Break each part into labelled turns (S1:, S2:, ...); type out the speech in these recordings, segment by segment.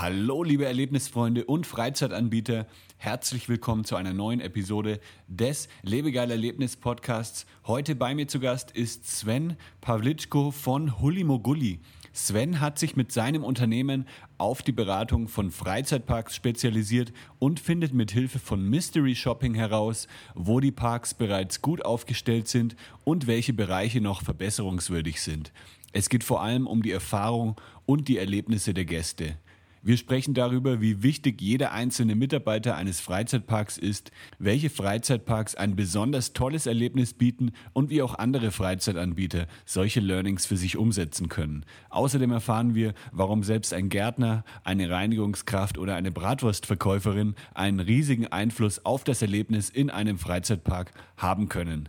S1: Hallo, liebe Erlebnisfreunde und Freizeitanbieter. Herzlich willkommen zu einer neuen Episode des Lebegeil Erlebnis Podcasts. Heute bei mir zu Gast ist Sven Pawlitschko von Hulimogulli. Sven hat sich mit seinem Unternehmen auf die Beratung von Freizeitparks spezialisiert und findet mit Hilfe von Mystery Shopping heraus, wo die Parks bereits gut aufgestellt sind und welche Bereiche noch verbesserungswürdig sind. Es geht vor allem um die Erfahrung und die Erlebnisse der Gäste. Wir sprechen darüber, wie wichtig jeder einzelne Mitarbeiter eines Freizeitparks ist, welche Freizeitparks ein besonders tolles Erlebnis bieten und wie auch andere Freizeitanbieter solche Learnings für sich umsetzen können. Außerdem erfahren wir, warum selbst ein Gärtner, eine Reinigungskraft oder eine Bratwurstverkäuferin einen riesigen Einfluss auf das Erlebnis in einem Freizeitpark haben können.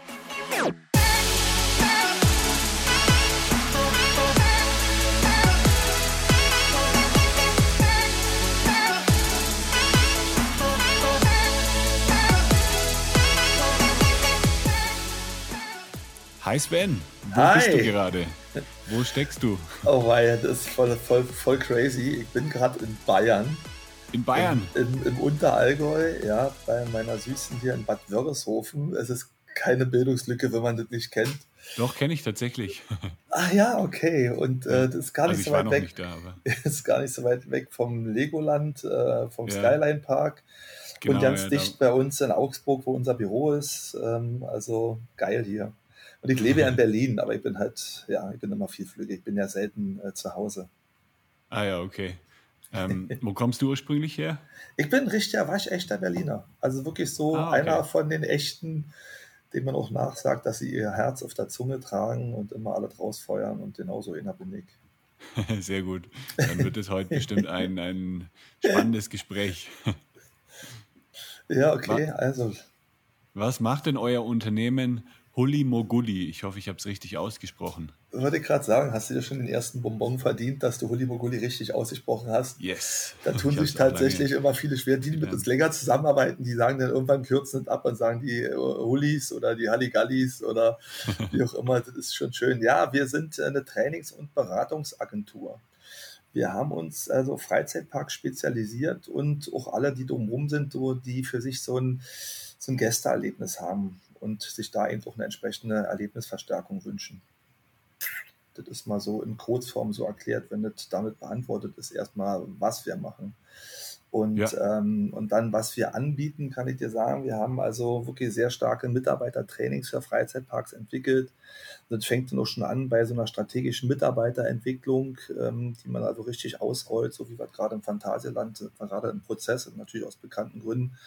S1: Hi Sven, wo
S2: Hi.
S1: bist du gerade? Wo steckst du?
S2: Oh weia, das ist voll, voll, voll crazy. Ich bin gerade in Bayern,
S1: In Bayern.
S2: im, im Unterallgäu, ja, bei meiner Süßen hier in Bad Wörishofen. Es ist keine Bildungslücke, wenn man das nicht kennt.
S1: Doch, kenne ich tatsächlich.
S2: Ah ja, okay. Und äh, das ist gar
S1: Also
S2: nicht
S1: ich
S2: so weit weg.
S1: da,
S2: ist gar nicht so weit weg vom Legoland, äh, vom
S1: Ja.
S2: Skyline Park.
S1: genau.
S2: und ganz
S1: ja,
S2: dicht bei uns in Augsburg, wo unser Büro ist. Ähm, also geil hier. Und ich lebe ja in Berlin, aber ich bin halt, ja, ich bin immer vielflügig. Ich bin ja selten äh, zu Hause.
S1: Ah ja, okay. Ähm, wo kommst du ursprünglich her?
S2: Ich bin richtiger waschechter Berliner. Also wirklich so
S1: Ah, okay.
S2: einer von den echten, denen man auch nachsagt, dass sie ihr Herz auf der Zunge tragen und immer alle rausfeuern. Und genauso einer bin ich.
S1: Sehr gut. Dann wird es heute bestimmt ein, ein spannendes Gespräch.
S2: Ja, okay, also
S1: Was macht denn euer Unternehmen Hulli Mogulli? Ich hoffe, ich habe es richtig ausgesprochen.
S2: würde ich gerade sagen, hast du dir schon den ersten Bonbon verdient, dass du Hulli Mogulli richtig ausgesprochen hast?
S1: Yes.
S2: Da tun
S1: Ich
S2: sich tatsächlich immer viele schwer. Die, die mit
S1: Ja.
S2: uns länger zusammenarbeiten, die sagen dann irgendwann kürzen es ab und sagen die äh, Hullis oder die Halligallis oder wie auch immer. Das ist schon schön. Ja, wir sind eine Trainings- und Beratungsagentur. Wir haben uns also Freizeitparks spezialisiert und auch alle, die drumherum sind, die für sich so ein, so ein Gästeerlebnis haben und sich da eben auch eine entsprechende Erlebnisverstärkung wünschen. Das ist mal so in Kurzform so erklärt, wenn das damit beantwortet ist, erstmal, was wir machen. Und,
S1: Ja.
S2: ähm, und dann, was wir anbieten, kann ich dir sagen, wir haben also wirklich sehr starke Mitarbeitertrainings für Freizeitparks entwickelt. Das fängt dann auch schon an bei so einer strategischen Mitarbeiterentwicklung, ähm, die man also richtig ausrollt, so wie wir gerade im Phantasialand, gerade im Prozess und natürlich aus bekannten Gründen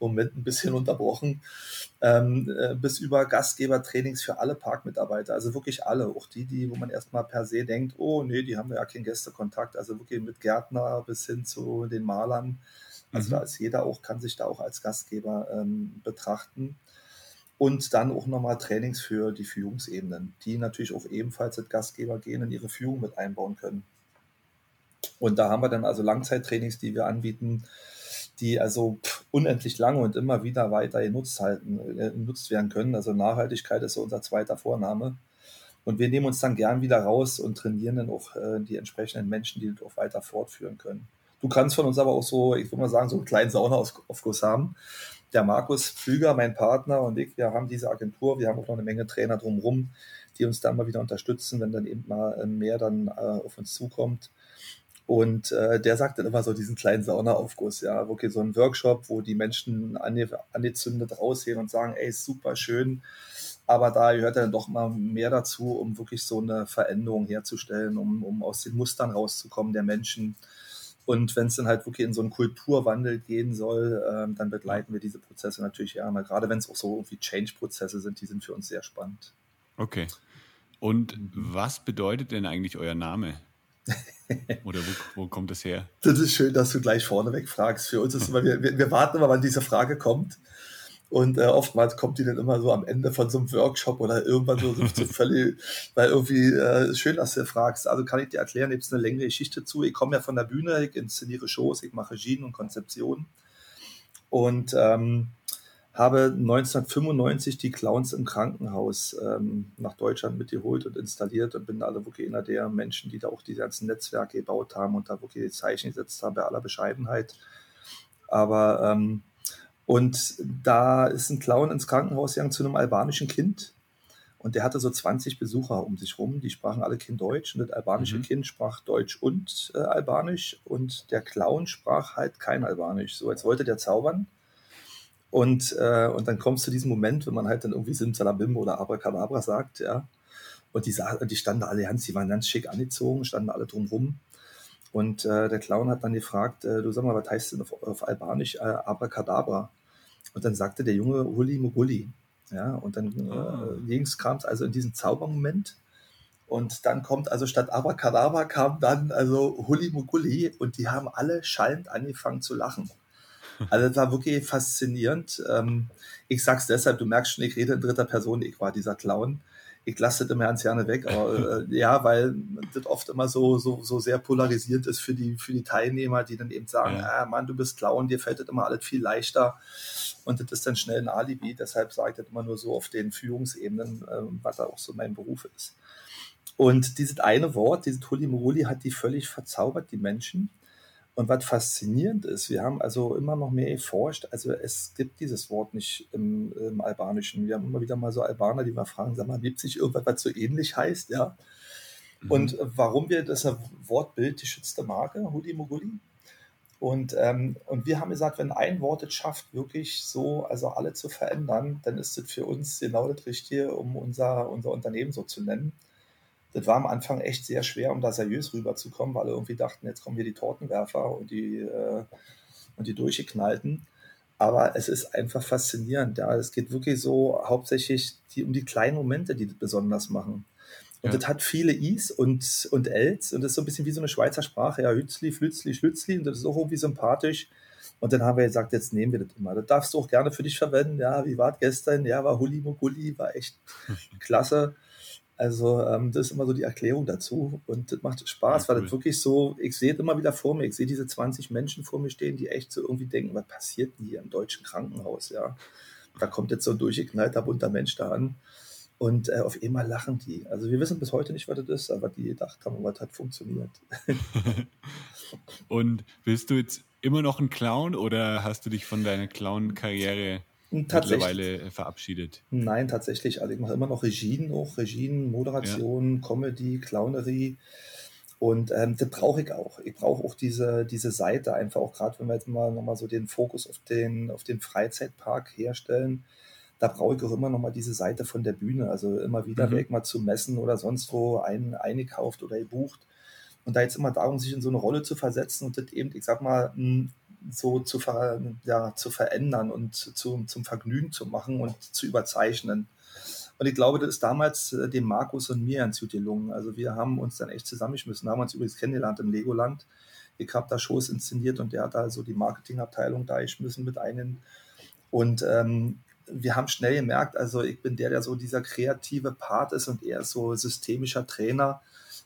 S2: Moment ein bisschen unterbrochen, ähm, äh, bis über Gastgebertrainings für alle Parkmitarbeiter, also wirklich alle, auch die, die, wo man erstmal per se denkt, oh nee, die haben ja keinen Gästekontakt, also wirklich mit Gärtner bis hin zu den Malern. Also
S1: Mhm.
S2: da ist jeder auch, kann sich da auch als Gastgeber ähm, betrachten. Und dann auch nochmal Trainings für die Führungsebenen, die natürlich auch ebenfalls als Gastgeber gehen in ihre Führung mit einbauen können. Und da haben wir dann also Langzeittrainings, die wir anbieten, die also unendlich lange und immer wieder weiter genutzt, halten, äh, genutzt werden können. Also Nachhaltigkeit ist so unser zweiter Vorname. Und wir nehmen uns dann gern wieder raus und trainieren dann auch äh, die entsprechenden Menschen, die das auch weiter fortführen können. Du kannst von uns aber auch so, ich würde mal sagen, so einen kleinen Saunaaufguss haben. Der Markus Pflüger, mein Partner und ich, wir haben diese Agentur, wir haben auch noch eine Menge Trainer drumherum, die uns da mal wieder unterstützen, wenn dann eben mal äh, mehr dann äh, auf uns zukommt. Und äh, der sagt dann immer so diesen kleinen Saunaaufguss, ja, wirklich so ein Workshop, wo die Menschen ange angezündet rausgehen und sagen, ey, super schön, aber da gehört dann doch mal mehr dazu, um wirklich so eine Veränderung herzustellen, um, um aus den Mustern rauszukommen der Menschen. Und wenn es dann halt wirklich in so einen Kulturwandel gehen soll, ähm, dann begleiten wir diese Prozesse natürlich gerne. Gerade wenn es auch so irgendwie Change-Prozesse sind, die sind für uns sehr spannend.
S1: Okay. Und was bedeutet denn eigentlich euer Name? Oder wo, wo, kommt das her?
S2: Das ist schön, dass du gleich vorneweg fragst. Für uns ist immer, wir, wir warten immer, wann diese Frage kommt. Und äh, oftmals kommt die dann immer so am Ende von so einem Workshop oder irgendwann so, so völlig, weil irgendwie äh, schön, dass du fragst. Also kann ich dir erklären, gibt es eine längere Geschichte zu. Ich komme ja von der Bühne, ich inszeniere Shows, ich mache Regien und Konzeption. Und ähm, habe 1995 die Clowns im Krankenhaus ähm, nach Deutschland mitgeholt und installiert und bin alle wirklich einer der Menschen, die da auch die ganzen Netzwerke gebaut haben und da wirklich die Zeichen gesetzt haben bei aller Bescheidenheit. Aber ähm, und da ist ein Clown ins Krankenhaus gegangen zu einem albanischen Kind. Und der hatte so 20 Besucher um sich rum, die sprachen alle Kind Deutsch. Und das albanische mhm. Kind sprach Deutsch und äh, Albanisch. Und der Clown sprach halt kein Albanisch. So, als wollte der zaubern. Und, äh, und dann kommst du zu diesem Moment, wenn man halt dann irgendwie Simsalabim oder Abracadabra sagt, ja. Und die, die standen alle ganz, die waren ganz schick angezogen, standen alle drumrum. Und äh, der Clown hat dann gefragt, äh, du sag mal, was heißt denn auf, auf Albanisch äh, Abracadabra? Und dann sagte der Junge Huli Muguli. Ja, und dann oh. äh, links kam es also in diesen Zaubermoment. Und dann kommt also statt Abracadabra kam dann also Huli Muguli und die haben alle schallend angefangen zu lachen. Also das war wirklich faszinierend. Ähm, ich sag's deshalb, du merkst schon, ich rede in dritter Person, ich war dieser Clown ich lasse das immer ganz gerne weg, aber äh, ja, weil das oft immer so, so, so sehr polarisierend ist für die, für die Teilnehmer, die dann eben sagen, ja. ah, Mann, du bist Clown, dir fällt das immer alles viel leichter und das ist dann schnell ein Alibi, deshalb sage ich das immer nur so auf den Führungsebenen, äh, was da auch so mein Beruf ist. Und dieses eine Wort, dieses Tulimuruli, hat die völlig verzaubert, die Menschen. Und was faszinierend ist, wir haben also immer noch mehr erforscht. Also es gibt dieses Wort nicht im, im Albanischen. Wir haben immer wieder mal so Albaner, die mal fragen, sag mal, gibt es nicht irgendwas, was so ähnlich heißt? Ja. Mhm. Und warum wir das Wortbild die schützte Marke, Hudi Moguli. Und, ähm, und wir haben gesagt, wenn ein Wort es schafft, wirklich so, also alle zu verändern, dann ist es für uns genau das Richtige, um unser, unser Unternehmen so zu nennen das war am Anfang echt sehr schwer, um da seriös rüberzukommen, weil alle irgendwie dachten, jetzt kommen hier die Tortenwerfer und die, äh, und die durchgeknallten. Aber es ist einfach faszinierend. Ja. Es geht wirklich so hauptsächlich die, um die kleinen Momente, die das besonders machen. Und ja. das hat viele Is und, und Els und das ist so ein bisschen wie so eine Schweizer Sprache. Ja, Hützli, Flützli, Schlützli und das ist auch irgendwie sympathisch. Und dann haben wir gesagt, jetzt nehmen wir das immer. Das darfst du auch gerne für dich verwenden. Ja, wie war es gestern? Ja, war Hulli Mugulli, war echt klasse. Also ähm, das ist immer so die Erklärung dazu und das macht Spaß, ja, cool. weil das wirklich so, ich sehe es immer wieder vor mir, ich sehe diese 20 Menschen vor mir stehen, die echt so irgendwie denken, was passiert denn hier im deutschen Krankenhaus, ja. Da kommt jetzt so ein durchgeknallter, bunter Mensch da an und äh, auf einmal lachen die. Also wir wissen bis heute nicht, was das ist, aber die gedacht haben, was hat funktioniert.
S1: und bist du jetzt immer noch ein Clown oder hast du dich von deiner Clown-Karriere mittlerweile verabschiedet?
S2: Nein, tatsächlich. Also ich mache immer noch Regien, auch Regien, Moderation, ja. Comedy, Clownerie. Und ähm, das brauche ich auch. Ich brauche auch diese, diese Seite einfach auch gerade, wenn wir jetzt mal nochmal so den Fokus auf den, auf den Freizeitpark herstellen. Da brauche ich auch immer nochmal diese Seite von der Bühne. Also immer wieder mhm. weg mal zu messen oder sonst wo ein, eingekauft oder gebucht. Und da jetzt immer darum, sich in so eine Rolle zu versetzen und das eben, ich sag mal, so zu, ver, ja, zu verändern und zu, zum Vergnügen zu machen und zu überzeichnen. Und ich glaube, das ist damals äh, dem Markus und mir ganz gut gelungen. Also wir haben uns dann echt zusammengeschmissen, haben uns übrigens kennengelernt im Legoland. Ich habe da Shows inszeniert und der hat also die Marketingabteilung da geschmissen mit einem. Und ähm, wir haben schnell gemerkt, also ich bin der, der so dieser kreative Part ist und er ist so systemischer Trainer.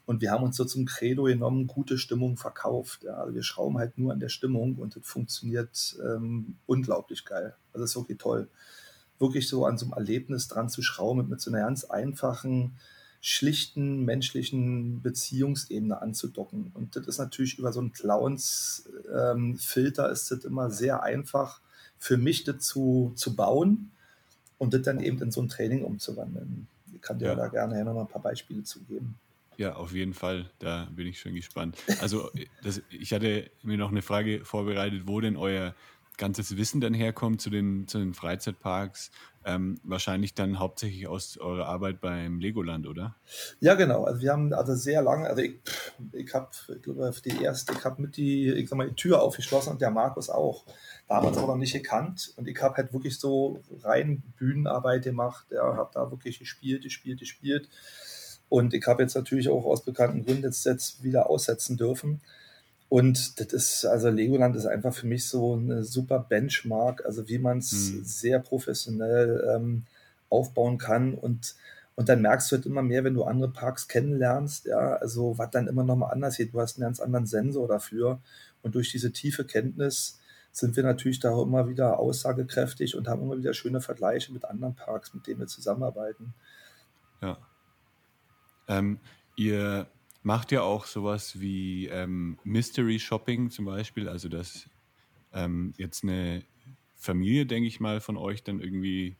S2: Und wir haben uns so zum Credo genommen, gute Stimmung verkauft. Ja. Also wir schrauben halt nur an der Stimmung und das funktioniert ähm, unglaublich geil. Also das ist wirklich toll. Wirklich so an so einem Erlebnis dran zu schrauben, mit, mit so einer ganz einfachen, schlichten menschlichen Beziehungsebene anzudocken. Und das ist natürlich über so einen Clowns-Filter ähm, ist das immer sehr einfach für mich das zu, zu bauen und das dann eben in so ein Training umzuwandeln. Ich kann dir ja. da gerne noch mal ein paar Beispiele zugeben.
S1: Ja, auf jeden Fall. Da bin ich schon gespannt. Also, das, ich hatte mir noch eine Frage vorbereitet, wo denn euer ganzes Wissen dann herkommt zu den, zu den Freizeitparks. Ähm, wahrscheinlich dann hauptsächlich aus eurer Arbeit beim Legoland, oder?
S2: Ja, genau. Also wir haben also sehr lange, also ich, ich habe, ich glaube, die erste, ich habe mit die, ich sag mal, die Tür aufgeschlossen und der Markus auch. Damals aber noch nicht gekannt und ich habe halt wirklich so rein Bühnenarbeit gemacht. Ja, habe da wirklich gespielt, gespielt, gespielt Und ich habe jetzt natürlich auch aus bekannten Gründen jetzt, jetzt wieder aussetzen dürfen. Und das ist, also Legoland ist einfach für mich so eine super Benchmark, also wie man es mhm. sehr professionell ähm, aufbauen kann. Und, und dann merkst du halt immer mehr, wenn du andere Parks kennenlernst, ja, also was dann immer nochmal anders geht. Du hast einen ganz anderen Sensor dafür. Und durch diese tiefe Kenntnis sind wir natürlich da immer wieder aussagekräftig und haben immer wieder schöne Vergleiche mit anderen Parks, mit denen wir zusammenarbeiten.
S1: Ja. Ähm, ihr macht ja auch sowas wie ähm, Mystery Shopping zum Beispiel, also dass ähm, jetzt eine Familie, denke ich mal, von euch dann irgendwie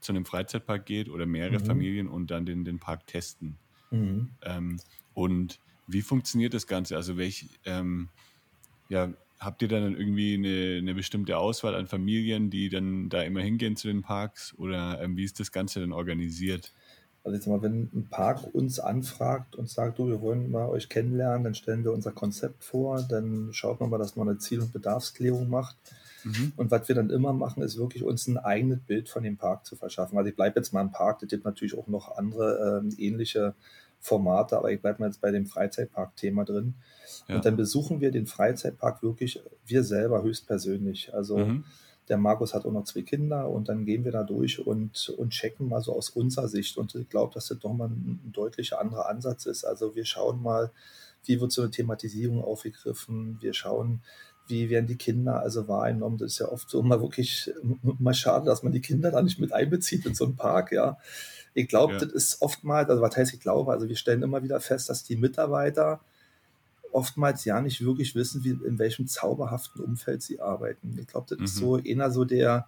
S1: zu einem Freizeitpark geht oder mehrere mhm. Familien und dann den, den Park testen. Mhm. Ähm, und wie funktioniert das Ganze? Also welch, ähm, ja, habt ihr dann irgendwie eine, eine, bestimmte Auswahl an Familien, die dann da immer hingehen zu den Parks oder ähm, wie ist das Ganze dann organisiert?
S2: Also jetzt mal, wenn ein Park uns anfragt und sagt, du, wir wollen mal euch kennenlernen, dann stellen wir unser Konzept vor, dann schaut man mal, dass man eine Ziel- und Bedarfsklärung macht. Mhm. Und was wir dann immer machen, ist wirklich uns ein eigenes Bild von dem Park zu verschaffen. Also ich bleibe jetzt mal im Park, das gibt natürlich auch noch andere äh, ähnliche Formate, aber ich bleibe mal jetzt bei dem Freizeitpark-Thema drin. Ja. Und dann besuchen wir den Freizeitpark wirklich wir selber höchstpersönlich. Also mhm der Markus hat auch noch zwei Kinder und dann gehen wir da durch und, und checken mal so aus unserer Sicht. Und ich glaube, dass das doch mal ein, ein deutlicher anderer Ansatz ist. Also wir schauen mal, wie wird so eine Thematisierung aufgegriffen. Wir schauen, wie werden die Kinder also wahrgenommen. Das ist ja oft so mal wirklich mal schade, dass man die Kinder da nicht mit einbezieht in so einen Park, ja. Ich glaube, ja. das ist oftmals, also was heißt ich glaube, also wir stellen immer wieder fest, dass die Mitarbeiter oftmals ja nicht wirklich wissen, wie, in welchem zauberhaften Umfeld sie arbeiten. Ich glaube, das mhm. ist so eher so der,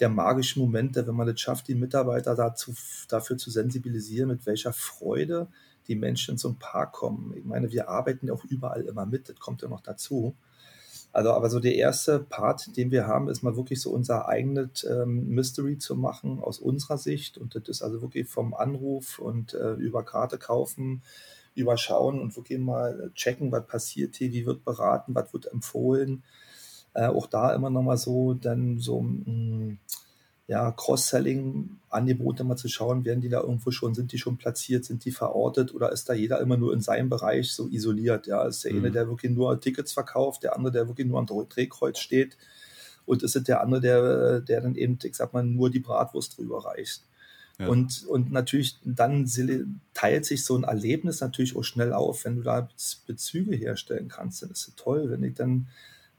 S2: der magische Moment, der, wenn man es schafft, die Mitarbeiter dazu, dafür zu sensibilisieren, mit welcher Freude die Menschen einen Park kommen. Ich meine, wir arbeiten ja auch überall immer mit, das kommt ja noch dazu. Also, aber so der erste Part, den wir haben, ist mal wirklich so unser eigenes ähm, Mystery zu machen aus unserer Sicht. Und das ist also wirklich vom Anruf und äh, über Karte kaufen überschauen und wirklich mal checken, was passiert hier, wie wird beraten, was wird empfohlen. Äh, auch da immer noch mal so dann so mh, mm, ja, Cross-Selling-Angebote mal zu schauen, werden die da irgendwo schon, sind die schon platziert, sind die verortet oder ist da jeder immer nur in seinem Bereich so isoliert? Ja, ist der mhm. eine, der wirklich nur Tickets verkauft, der andere, der wirklich nur am Drehkreuz steht und ist es der andere, der, der dann eben, ich sag mal, nur die Bratwurst drüber reicht. Und, und natürlich dann teilt sich so ein Erlebnis natürlich auch schnell auf, wenn du da Bezüge herstellen kannst. Dann ist es toll, wenn ich dann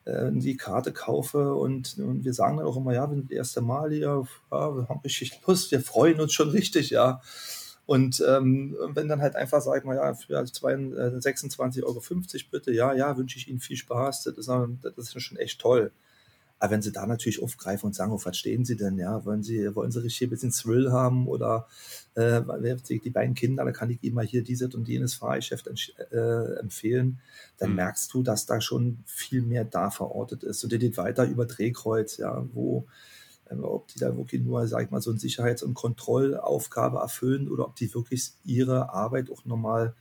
S2: äh, die Karte kaufe und, und, wir sagen dann auch immer, ja, wir sind das erste Mal hier, ja, wir haben richtig Lust, wir freuen uns schon richtig, ja. Und ähm, wenn dann halt einfach, sag ich mal, ja, für 26,50 äh, Euro bitte, ja, ja, wünsche ich Ihnen viel Spaß, das ist, das ist schon echt toll. Aber wenn sie da natürlich aufgreifen und sagen, auf was stehen sie denn? Ja, wollen sie, wollen sie richtig ein bisschen Thrill haben oder äh, die beiden Kinder, da kann ich ihnen mal hier dieses und jenes Fahrgeschäft äh, empfehlen, dann mhm. merkst du, dass da schon viel mehr da verortet ist. Und der geht weiter über Drehkreuz, ja, wo äh, ob die da wirklich nur, sag ich mal, so eine Sicherheits- und Kontrollaufgabe erfüllen oder ob die wirklich ihre Arbeit auch nochmal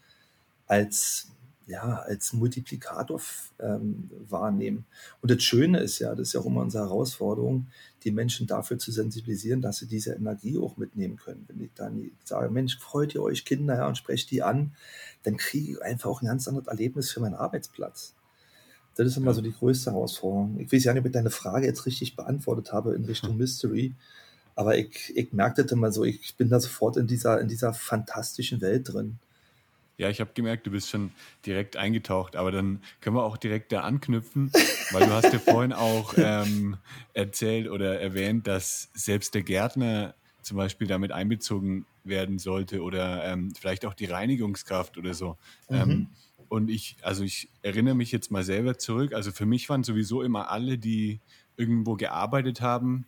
S2: als ja, als Multiplikator ähm, wahrnehmen. Und das Schöne ist ja, das ist ja auch immer unsere Herausforderung, die Menschen dafür zu sensibilisieren, dass sie diese Energie auch mitnehmen können. Wenn ich dann sage, Mensch, freut ihr euch Kinder ja, und sprecht die an, dann kriege ich einfach auch ein ganz anderes Erlebnis für meinen Arbeitsplatz. Das ist immer so die größte Herausforderung. Ich weiß ja nicht, ob ich deine Frage jetzt richtig beantwortet habe in Richtung Mystery, aber ich, ich merke das immer so, ich bin da sofort in dieser, in dieser fantastischen Welt drin.
S1: Ja, ich habe gemerkt, du bist schon direkt eingetaucht, aber dann können wir auch direkt da anknüpfen, weil du hast ja vorhin auch ähm, erzählt oder erwähnt, dass selbst der Gärtner zum Beispiel damit einbezogen werden sollte oder ähm, vielleicht auch die Reinigungskraft oder so. Mhm. Ähm, und ich, also ich erinnere mich jetzt mal selber zurück. Also für mich waren sowieso immer alle, die irgendwo gearbeitet haben,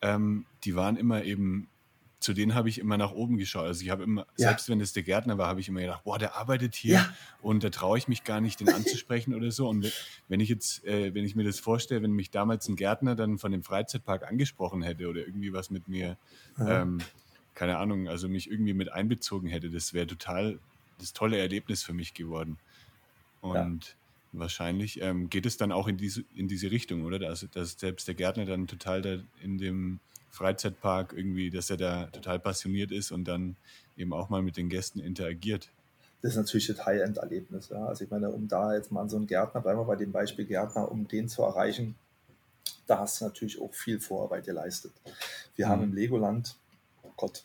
S1: ähm, die waren immer eben zu denen habe ich immer nach oben geschaut. Also ich habe immer, ja. selbst wenn es der Gärtner war, habe ich immer gedacht, boah, der arbeitet hier ja. und da traue ich mich gar nicht, den anzusprechen oder so. Und wenn ich jetzt, äh, wenn ich mir das vorstelle, wenn mich damals ein Gärtner dann von dem Freizeitpark angesprochen hätte oder irgendwie was mit mir, ja. ähm, keine Ahnung, also mich irgendwie mit einbezogen hätte, das wäre total das tolle Erlebnis für mich geworden. Und wahrscheinlich. Ähm, geht es dann auch in diese, in diese Richtung, oder? Also, dass selbst der Gärtner dann total da in dem Freizeitpark irgendwie, dass er da total passioniert ist und dann eben auch mal mit den Gästen interagiert.
S2: Das ist natürlich das High-End-Erlebnis. Ja. Also ich meine, um da jetzt mal an so einen Gärtner, bleiben wir bei dem Beispiel Gärtner, um den zu erreichen, da hast du natürlich auch viel Vorarbeit geleistet. Wir mhm. haben im Legoland, oh Gott,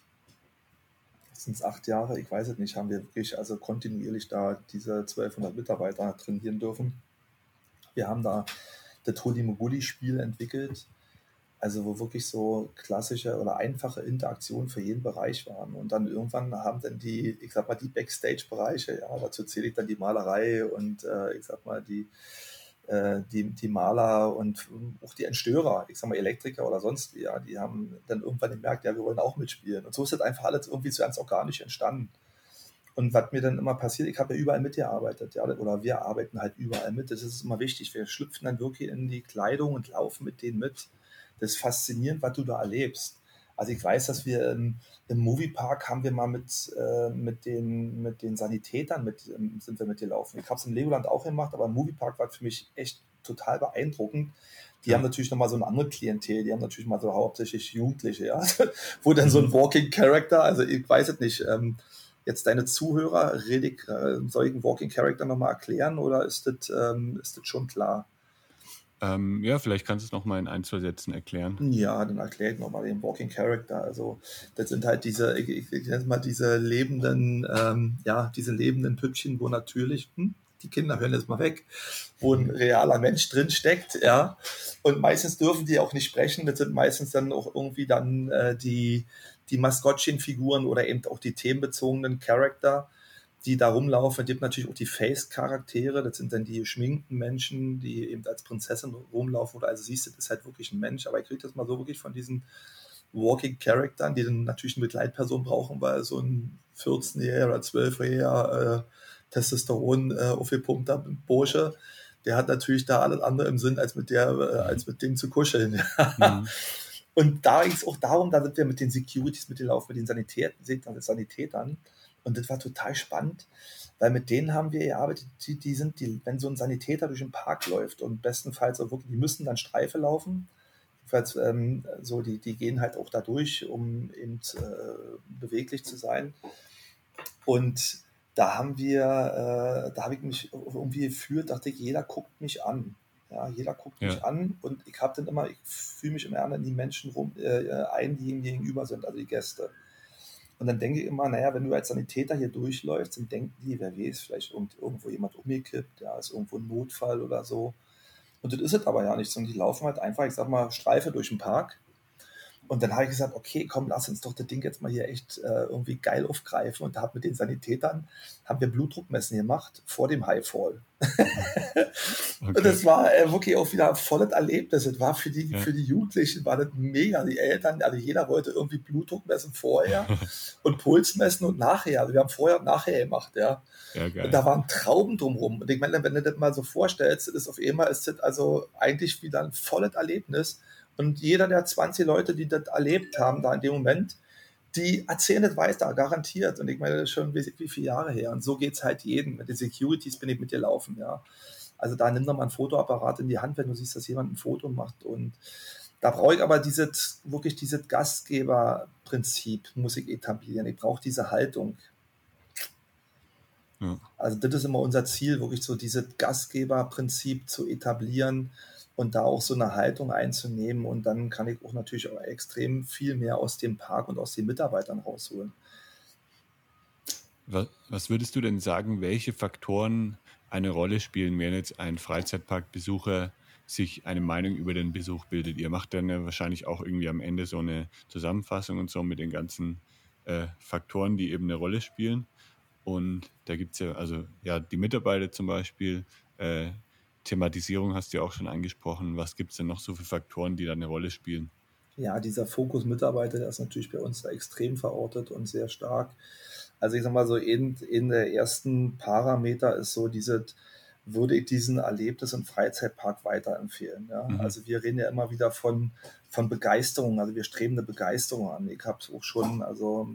S2: sind es acht Jahre, ich weiß es nicht, haben wir wirklich also kontinuierlich da diese 1200 Mitarbeiter trainieren dürfen. Wir haben da das Holy Moguli-Spiel entwickelt, also wo wirklich so klassische oder einfache Interaktionen für jeden Bereich waren. Und dann irgendwann haben dann die, ich sag mal, die Backstage-Bereiche, ja, dazu zähle ich dann die Malerei und äh, ich sag mal die äh, die, die Maler und auch die Entstörer, ich sag mal Elektriker oder sonst ja, die haben dann irgendwann gemerkt, ja, wir wollen auch mitspielen. Und so ist das einfach alles irgendwie so ganz organisch entstanden. Und was mir dann immer passiert, ich habe ja überall mitgearbeitet, ja, oder wir arbeiten halt überall mit. Das ist immer wichtig. Wir schlüpfen dann wirklich in die Kleidung und laufen mit denen mit. Das ist faszinierend, was du da erlebst. Also ich weiß, dass wir im, im Moviepark haben wir mal mit, äh, mit, den, mit den Sanitätern mit, ähm, sind wir mitgelaufen. Ich habe es im Legoland auch gemacht, aber im Moviepark war für mich echt total beeindruckend. Die ja. haben natürlich nochmal so eine andere Klientel, die haben natürlich mal so hauptsächlich Jugendliche, ja, wo dann so ein mhm. Walking Character, also ich weiß es nicht, ähm, jetzt deine Zuhörer, rede ich äh, solchen Walking Character nochmal erklären oder ist das, ähm, ist das schon klar?
S1: Ähm, ja, vielleicht kannst du es nochmal in ein, zwei Sätzen erklären.
S2: Ja, dann erkläre ich nochmal den Walking Character. Also, das sind halt diese, ich, ich, ich nenne mal diese lebenden, ähm, ja, diese lebenden Püppchen, wo natürlich, hm, die Kinder hören jetzt mal weg, wo ein realer Mensch drin steckt, ja. Und meistens dürfen die auch nicht sprechen. Das sind meistens dann auch irgendwie dann äh, die, die Maskottchenfiguren oder eben auch die themenbezogenen Charakter die da rumlaufen. Es gibt natürlich auch die Face-Charaktere, das sind dann die geschminkten Menschen, die eben als Prinzessin rumlaufen oder also siehst du, das ist halt wirklich ein Mensch, aber ich kriege das mal so wirklich von diesen Walking Charaktern, die dann natürlich eine Begleitperson brauchen, weil so ein 14-jähriger oder 12-jähriger äh, Testosteron äh, aufgepumpter Bursche, der hat natürlich da alles andere im Sinn, als mit der, äh, als mit dem zu kuscheln. Mhm. Und da ging es auch darum, da sind wir mit den Securities mitgelaufen, mit den Sanitäten, Sanitätern, und das war total spannend, weil mit denen haben wir gearbeitet, die, die sind, die, wenn so ein Sanitäter durch den Park läuft und bestenfalls auch wirklich, die müssen dann Streife laufen. Jedenfalls, ähm, so, die, die gehen halt auch da durch, um eben äh, beweglich zu sein. Und da haben wir, äh, da habe ich mich irgendwie gefühlt, dachte ich, jeder guckt mich an. Ja, jeder guckt ja. mich an und ich habe dann immer, ich fühle mich immer in die Menschen rum, äh, ein, die ihm gegenüber sind, also die Gäste. Und dann denke ich immer, naja, wenn du als Sanitäter hier durchläufst, dann denken die, wer weiß, vielleicht irgendwo jemand umgekippt, ja, ist irgendwo ein Notfall oder so. Und das ist es aber ja nicht, sondern die laufen halt einfach, ich sag mal, Streife durch den Park und dann habe ich gesagt, okay, komm, lass uns doch das Ding jetzt mal hier echt äh, irgendwie geil aufgreifen. Und da hat mit den Sanitätern, haben wir Blutdruckmessen gemacht vor dem Highfall. okay. Und das war äh, wirklich auch wieder ein volles Erlebnis. Das war für die, ja. für die Jugendlichen war das mega. Die Eltern, also jeder wollte irgendwie Blutdruck messen vorher und Puls messen und nachher. Also wir haben vorher und nachher gemacht, ja. ja und da waren Trauben drumherum. Und ich meine, wenn du das mal so vorstellst, ist auf einmal ist das also eigentlich wieder ein volles Erlebnis und jeder der 20 Leute, die das erlebt haben, da in dem Moment, die erzählen das weiter, garantiert. Und ich meine, das ist schon wie, wie viele Jahre her. Und so geht es halt jedem. Mit den Securities bin ich mit dir laufen, ja. Also da nimm doch mal ein Fotoapparat in die Hand, wenn du siehst, dass jemand ein Foto macht. Und da brauche ich aber dieses, wirklich dieses Gastgeberprinzip, muss ich etablieren. Ich brauche diese Haltung. Ja. Also das ist immer unser Ziel, wirklich so dieses Gastgeberprinzip zu etablieren und da auch so eine Haltung einzunehmen. Und dann kann ich auch natürlich auch extrem viel mehr aus dem Park und aus den Mitarbeitern rausholen.
S1: Was würdest du denn sagen, welche Faktoren eine Rolle spielen, wenn jetzt ein Freizeitparkbesucher sich eine Meinung über den Besuch bildet? Ihr macht dann ja wahrscheinlich auch irgendwie am Ende so eine Zusammenfassung und so mit den ganzen äh, Faktoren, die eben eine Rolle spielen. Und da gibt es ja, also ja, die Mitarbeiter zum Beispiel, äh, Thematisierung hast du ja auch schon angesprochen. Was gibt es denn noch so für Faktoren, die da eine Rolle spielen?
S2: Ja, dieser Fokus Mitarbeiter, der ist natürlich bei uns da extrem verortet und sehr stark. Also ich sag mal so, in, in der ersten Parameter ist so diese, würde ich diesen Erlebnis im Freizeitpark weiterempfehlen. Ja? Mhm. Also wir reden ja immer wieder von, von Begeisterung, also wir streben eine Begeisterung an. Ich habe es auch schon, also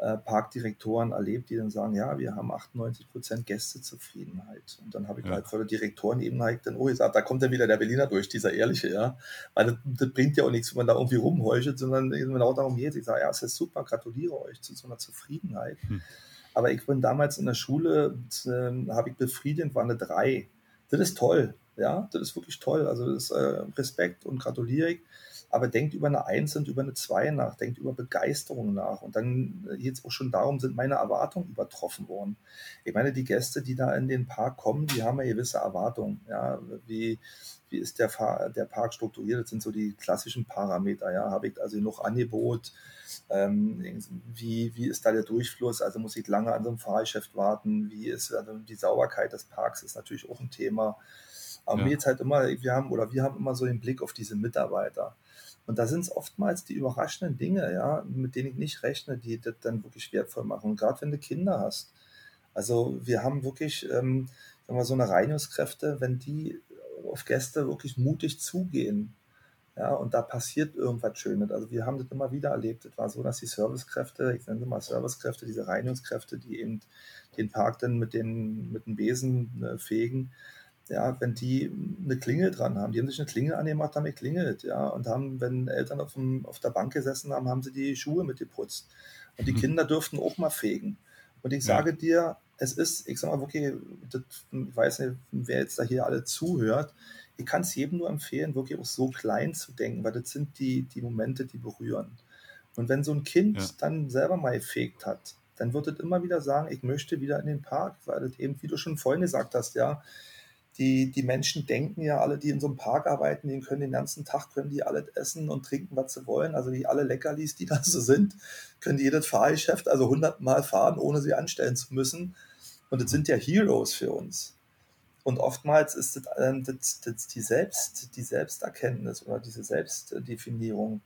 S2: äh, Parkdirektoren erlebt, die dann sagen, ja, wir haben 98 Prozent Gästezufriedenheit. Und dann habe ich ja. halt vor der Direktoren eben halt dann, oh, ich sage, da kommt dann wieder der Berliner durch, dieser Ehrliche, ja. Weil das, das bringt ja auch nichts, wenn man da irgendwie rumheuchelt, sondern wenn man auch darum geht, ich sage, ja, es ist super, gratuliere euch zu so einer Zufriedenheit. Hm. Aber ich bin damals in der Schule, äh, habe ich befriedigend, war eine 3. Das ist toll, ja, das ist wirklich toll. Also das ist äh, Respekt und gratuliere ich aber denkt über eine Eins und über eine Zwei nach, denkt über Begeisterung nach. Und dann jetzt auch schon darum, sind meine Erwartungen übertroffen worden. Ich meine, die Gäste, die da in den Park kommen, die haben ja gewisse Erwartungen. Ja, wie, wie ist der, der Park strukturiert? Das sind so die klassischen Parameter. Ja, habe ich also genug Angebot? Ähm, wie, wie ist da der Durchfluss? Also muss ich lange an so einem Fahrgeschäft warten? Wie ist also die Sauberkeit des Parks? Ist natürlich auch ein Thema. Aber ja. mir jetzt halt immer, wir haben oder wir haben immer so den Blick auf diese Mitarbeiter. Und da sind es oftmals die überraschenden Dinge, ja, mit denen ich nicht rechne, die das dann wirklich wertvoll machen. Gerade wenn du Kinder hast. Also wir haben wirklich, ähm, sagen wir, so eine Reinigungskräfte, wenn die auf Gäste wirklich mutig zugehen, ja, und da passiert irgendwas Schönes. Also wir haben das immer wieder erlebt. Es war so, dass die Servicekräfte, ich nenne sie mal Servicekräfte, diese Reinigungskräfte, die eben den Park dann mit den, mit den Besen äh, fegen, ja, wenn die eine Klingel dran haben, die haben sich eine Klingel angemacht, haben geklingelt, ja, und haben, wenn Eltern auf, dem, auf der Bank gesessen haben, haben sie die Schuhe mitgeputzt. Und die mhm. Kinder dürften auch mal fegen. Und ich sage ja. dir, es ist, ich sage mal wirklich, das, ich weiß nicht, wer jetzt da hier alle zuhört, ich kann es jedem nur empfehlen, wirklich auch so klein zu denken, weil das sind die, die Momente, die berühren. Und wenn so ein Kind ja. dann selber mal gefegt hat, dann wird es immer wieder sagen, ich möchte wieder in den Park, weil das eben, wie du schon vorhin gesagt hast, ja, die, die Menschen denken ja alle, die in so einem Park arbeiten, die können den ganzen Tag, können die alles essen und trinken, was sie wollen. Also die alle Leckerlis, die da so sind, können die jedes Fahrgeschäft, also hundertmal fahren, ohne sie anstellen zu müssen. Und das sind ja Heroes für uns. Und oftmals ist das, äh, das, das die, Selbst, die Selbsterkenntnis oder diese Selbstdefinierung,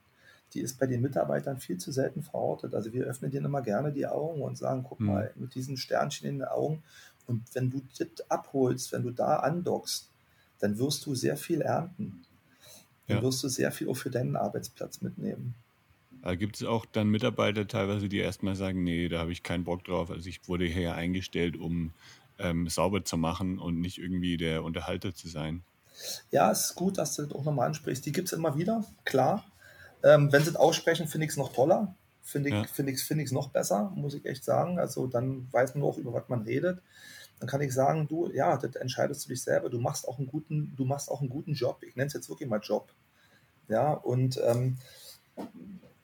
S2: die ist bei den Mitarbeitern viel zu selten verortet. Also wir öffnen denen immer gerne die Augen und sagen, guck mhm. mal, mit diesen Sternchen in den Augen und wenn du das abholst, wenn du da andockst, dann wirst du sehr viel ernten. Dann ja. wirst du sehr viel auch für deinen Arbeitsplatz mitnehmen.
S1: Gibt es auch dann Mitarbeiter teilweise, die erstmal sagen, nee, da habe ich keinen Bock drauf. Also ich wurde hier eingestellt, um ähm, sauber zu machen und nicht irgendwie der Unterhalter zu sein.
S2: Ja, es ist gut, dass du das auch nochmal ansprichst. Die gibt es immer wieder, klar. Ähm, wenn sie es aussprechen, finde ich es noch toller. Finde ich es ja. find find noch besser, muss ich echt sagen. Also dann weiß man auch, über was man redet dann kann ich sagen, du, ja, das entscheidest du dich selber. Du machst auch einen guten, du machst auch einen guten Job. Ich nenne es jetzt wirklich mal Job. Ja, und, ähm,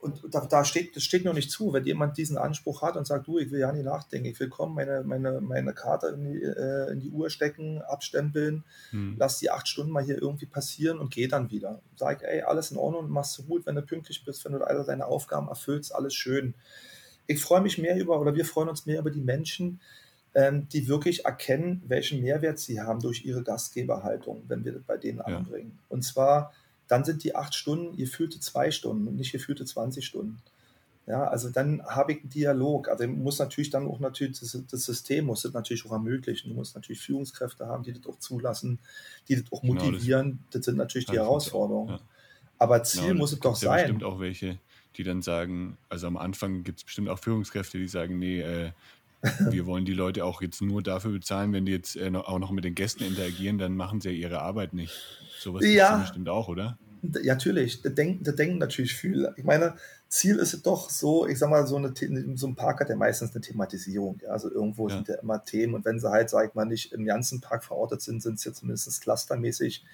S2: und da, da, steht, das steht noch nicht zu, wenn jemand diesen Anspruch hat und sagt, du, ich will ja nicht nachdenken, ich will kommen, meine, meine, meine Karte in die, äh, in die Uhr stecken, abstempeln, hm. lass die acht Stunden mal hier irgendwie passieren und geh dann wieder. Sag, ey, alles in Ordnung, machst du gut, wenn du pünktlich bist, wenn du alle deine Aufgaben erfüllst, alles schön. Ich freue mich mehr über, oder wir freuen uns mehr über die Menschen, ähm, die wirklich erkennen, welchen Mehrwert sie haben durch ihre Gastgeberhaltung, wenn wir das bei denen ja. anbringen. Und zwar, dann sind die acht Stunden gefühlte zwei Stunden und nicht gefühlte 20 Stunden. Ja, also dann habe ich einen Dialog. Also muss natürlich dann auch natürlich das, das, System muss das natürlich auch ermöglichen. Du musst natürlich Führungskräfte haben, die das auch zulassen, die das auch motivieren. Genau, das, das, sind natürlich die Herausforderungen. Ja. Aber Ziel genau, muss es doch sein. Es
S1: bestimmt auch welche, die dann sagen, also am Anfang gibt es bestimmt auch Führungskräfte, die sagen, nee, äh, wir wollen die Leute auch jetzt nur dafür bezahlen, wenn die jetzt äh, auch noch mit den Gästen interagieren, dann machen sie ja ihre Arbeit nicht. Sowas
S2: ja.
S1: bestimmt auch, oder?
S2: Ja, natürlich. Da denken, da denken natürlich viel. Ich meine, Ziel ist doch so, ich sag mal, so, eine, so ein Park hat ja meistens eine Thematisierung. Ja? Also irgendwo ja. sind ja immer Themen und wenn sie halt, sag ich mal, nicht im ganzen Park verortet sind, sind es ja zumindest clustermäßig,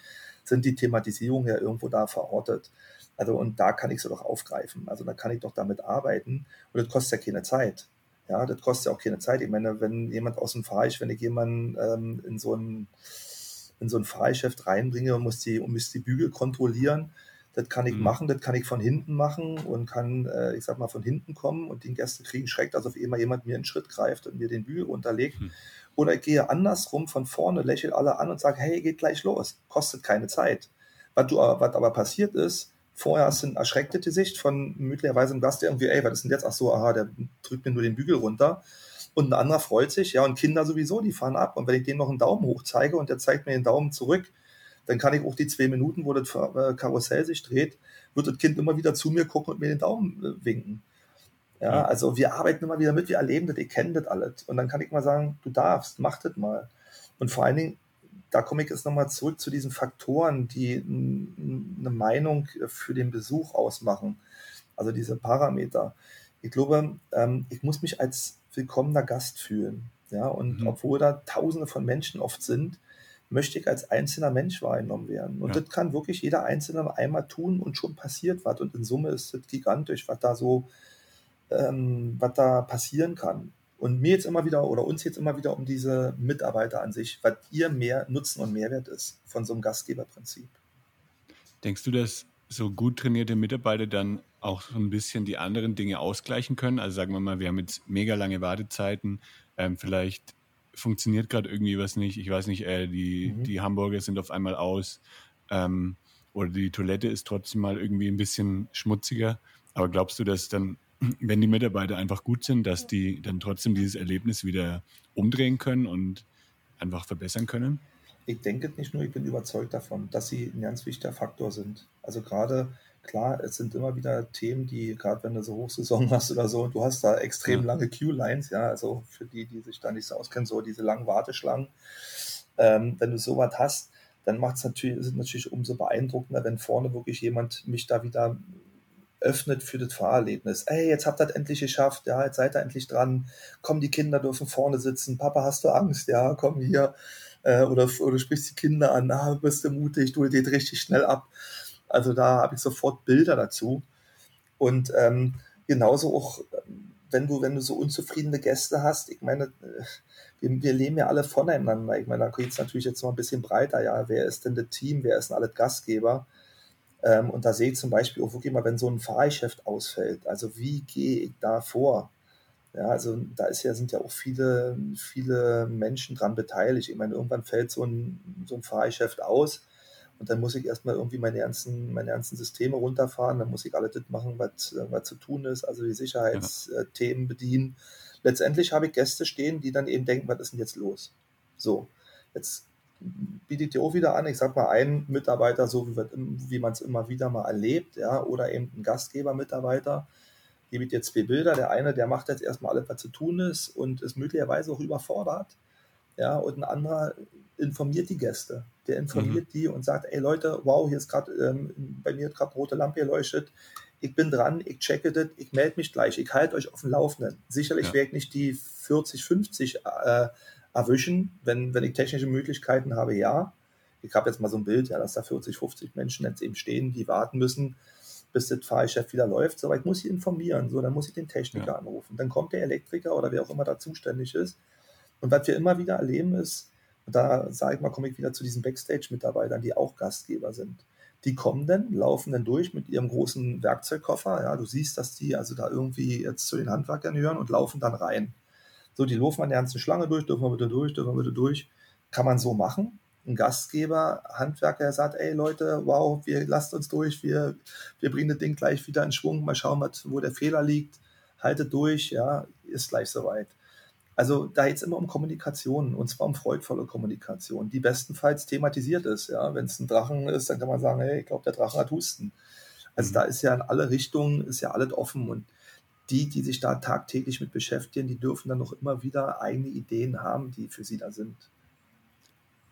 S2: sind die Thematisierungen ja irgendwo da verortet. Also und da kann ich sie doch aufgreifen. Also da kann ich doch damit arbeiten und das kostet ja keine Zeit. Ja, das kostet ja auch keine Zeit. Ich meine, wenn jemand aus dem Fahrgeschäft, wenn ich jemanden ähm, in so ein in so ein Fahrgeschäft reinbringe und muss die, und muss die Bügel kontrollieren, das kann ich mhm. machen, das kann ich von hinten machen und kann, äh, ich sag mal, von hinten kommen und die Gäste kriegen Schreck, dass auf einmal jemand mir einen Schritt greift und mir den Bügel unterlegt. Mhm. Oder ich gehe andersrum von vorne, lächle alle an und sage, hey, geht gleich los, kostet keine Zeit. Was, du, was aber passiert ist, Vorher hast du ein erschrecktes Gesicht von möglicherweise einem Gast, der irgendwie, ey, was ist denn jetzt? Ach so, aha, der drückt mir nur den Bügel runter. Und ein anderer freut sich, ja, und Kinder sowieso, die fahren ab. Und wenn ich denen noch einen Daumen hoch zeige und der zeigt mir den Daumen zurück, dann kann ich auch die zwei Minuten, wo das äh, Karussell sich dreht, wird das Kind immer wieder zu mir gucken und mir den Daumen äh, winken. Ja, ja, also wir arbeiten immer wieder mit, wir erleben das, ihr kennt das alles. Und dann kann ich mal sagen, du darfst, mach das mal. Und vor allen Dingen, da komme ich jetzt nochmal zurück zu diesen Faktoren, die eine Meinung für den Besuch ausmachen. Also diese Parameter. Ich glaube, ähm, ich muss mich als willkommener Gast fühlen. Ja, und mhm. obwohl da tausende von Menschen oft sind, möchte ich als einzelner Mensch wahrgenommen werden. Und ja. das kann wirklich jeder Einzelne einmal tun und schon passiert was. Und in Summe ist das gigantisch, was da so, ähm, was da passieren kann. Und mir jetzt immer wieder oder uns jetzt immer wieder um diese Mitarbeiter an sich, was ihr mehr Nutzen und Mehrwert ist von so einem Gastgeberprinzip.
S1: Denkst du, dass so gut trainierte Mitarbeiter dann auch so ein bisschen die anderen Dinge ausgleichen können? Also sagen wir mal, wir haben jetzt mega lange Wartezeiten, ähm, vielleicht funktioniert gerade irgendwie was nicht. Ich weiß nicht, äh, die, mhm. die Hamburger sind auf einmal aus ähm, oder die Toilette ist trotzdem mal irgendwie ein bisschen schmutziger. Aber glaubst du, dass dann, wenn die Mitarbeiter einfach gut sind, dass die dann trotzdem dieses Erlebnis wieder umdrehen können und einfach verbessern können?
S2: Ich denke nicht nur, ich bin überzeugt davon, dass sie ein ganz wichtiger Faktor sind. Also gerade klar, es sind immer wieder Themen, die, gerade wenn du so Hochsaison hast oder so, du hast da extrem ja. lange Queue-Lines, ja, also für die, die sich da nicht so auskennen, so diese langen Warteschlangen. Ähm, wenn du sowas hast, dann macht es natürlich, ist es natürlich umso beeindruckender, wenn vorne wirklich jemand mich da wieder öffnet für das Fahrerlebnis. Ey, jetzt habt ihr das endlich geschafft, ja, jetzt seid ihr endlich dran. Komm, die Kinder dürfen vorne sitzen. Papa, hast du Angst? Ja, komm hier. Äh, oder, oder sprichst die Kinder an, ah, bist du mutig, du geht richtig schnell ab. Also da habe ich sofort Bilder dazu. Und ähm, genauso auch, wenn du, wenn du so unzufriedene Gäste hast, ich meine, wir, wir leben ja alle voneinander. Ich meine, da geht es natürlich jetzt noch ein bisschen breiter, ja. Wer ist denn das Team, wer ist denn alle Gastgeber? Ähm, und da sehe ich zum Beispiel auch wirklich mal, wenn so ein Fahrgeschäft ausfällt, also wie gehe ich da vor? Ja, also da ist ja, sind ja auch viele, viele Menschen dran beteiligt. Ich meine, irgendwann fällt so ein, so ein Fahrgeschäft aus und dann muss ich erstmal irgendwie meine ganzen, meine ganzen Systeme runterfahren. Dann muss ich alles das machen, was, was zu tun ist, also die Sicherheitsthemen ja. bedienen. Letztendlich habe ich Gäste stehen, die dann eben denken, was ist denn jetzt los? So, jetzt bietet ihr auch wieder an, ich sag mal, einen Mitarbeiter, so wie, wie man es immer wieder mal erlebt, ja, oder eben ein Gastgeber-Mitarbeiter. Hier bietet jetzt zwei Bilder. Der eine, der macht jetzt erstmal alles, was zu tun ist und ist möglicherweise auch überfordert. Ja, und ein anderer informiert die Gäste. Der informiert mhm. die und sagt, ey Leute, wow, hier ist gerade ähm, bei mir gerade rote Lampe geleuchtet. Ich bin dran, ich checke das, ich melde mich gleich, ich halte euch auf dem Laufenden. Sicherlich ja. werde ich nicht die 40, 50 äh, erwischen, wenn, wenn ich technische Möglichkeiten habe, ja. Ich habe jetzt mal so ein Bild, ja, dass da 40, 50 Menschen jetzt eben stehen, die warten müssen, bis das Fahrgeschäft wieder läuft. So, aber ich muss sie informieren, so, dann muss ich den Techniker ja. anrufen. Dann kommt der Elektriker oder wer auch immer da zuständig ist. Und was wir immer wieder erleben ist, und da sage ich mal, komme ich wieder zu diesen Backstage-Mitarbeitern, die auch Gastgeber sind. Die kommen dann, laufen dann durch mit ihrem großen Werkzeugkoffer. Ja, du siehst, dass die also da irgendwie jetzt zu den Handwerkern gehören und laufen dann rein. So, die laufen an der ganzen Schlange durch, dürfen wir bitte durch, dürfen wir bitte durch. Kann man so machen. Ein Gastgeber, Handwerker, der sagt, ey Leute, wow, wir lasst uns durch, wir, wir bringen das Ding gleich wieder in Schwung, mal schauen, wo der Fehler liegt, haltet durch, ja, ist gleich soweit. Also da geht es immer um Kommunikation und zwar um freudvolle Kommunikation, die bestenfalls thematisiert ist. Ja, wenn es ein Drachen ist, dann kann man sagen, hey, ich glaube, der Drache hat Husten. Also mhm. da ist ja in alle Richtungen, ist ja alles offen und die, die sich da tagtäglich mit beschäftigen, die dürfen dann noch immer wieder eigene Ideen haben, die für sie da sind.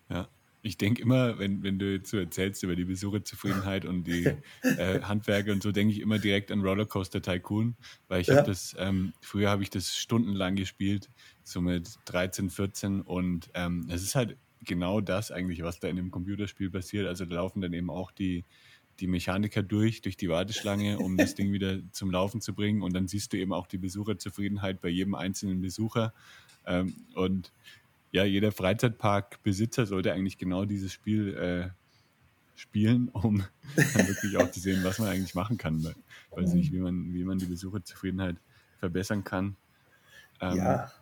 S1: Ja, ich denke immer, wenn, wenn du jetzt so erzählst über die Besucherzufriedenheit und die äh, Handwerke und so, denke ich immer direkt an Rollercoaster Tycoon, weil ich ja. habe das, ähm, früher habe ich das stundenlang gespielt, so mit 13, 14 und ähm, es ist halt genau das eigentlich, was da in dem Computerspiel passiert. Also da laufen dann eben auch die, die Mechaniker durch, durch die Warteschlange, um das Ding wieder zum Laufen zu bringen und dann siehst du eben auch die Besucherzufriedenheit bei jedem einzelnen Besucher ähm, und ja, jeder Freizeitparkbesitzer sollte eigentlich genau dieses Spiel äh, spielen, um dann wirklich auch zu sehen, was man eigentlich machen kann. Weil, weiß nicht, wie man, wie man die Besucherzufriedenheit verbessern kann. Ähm, ja.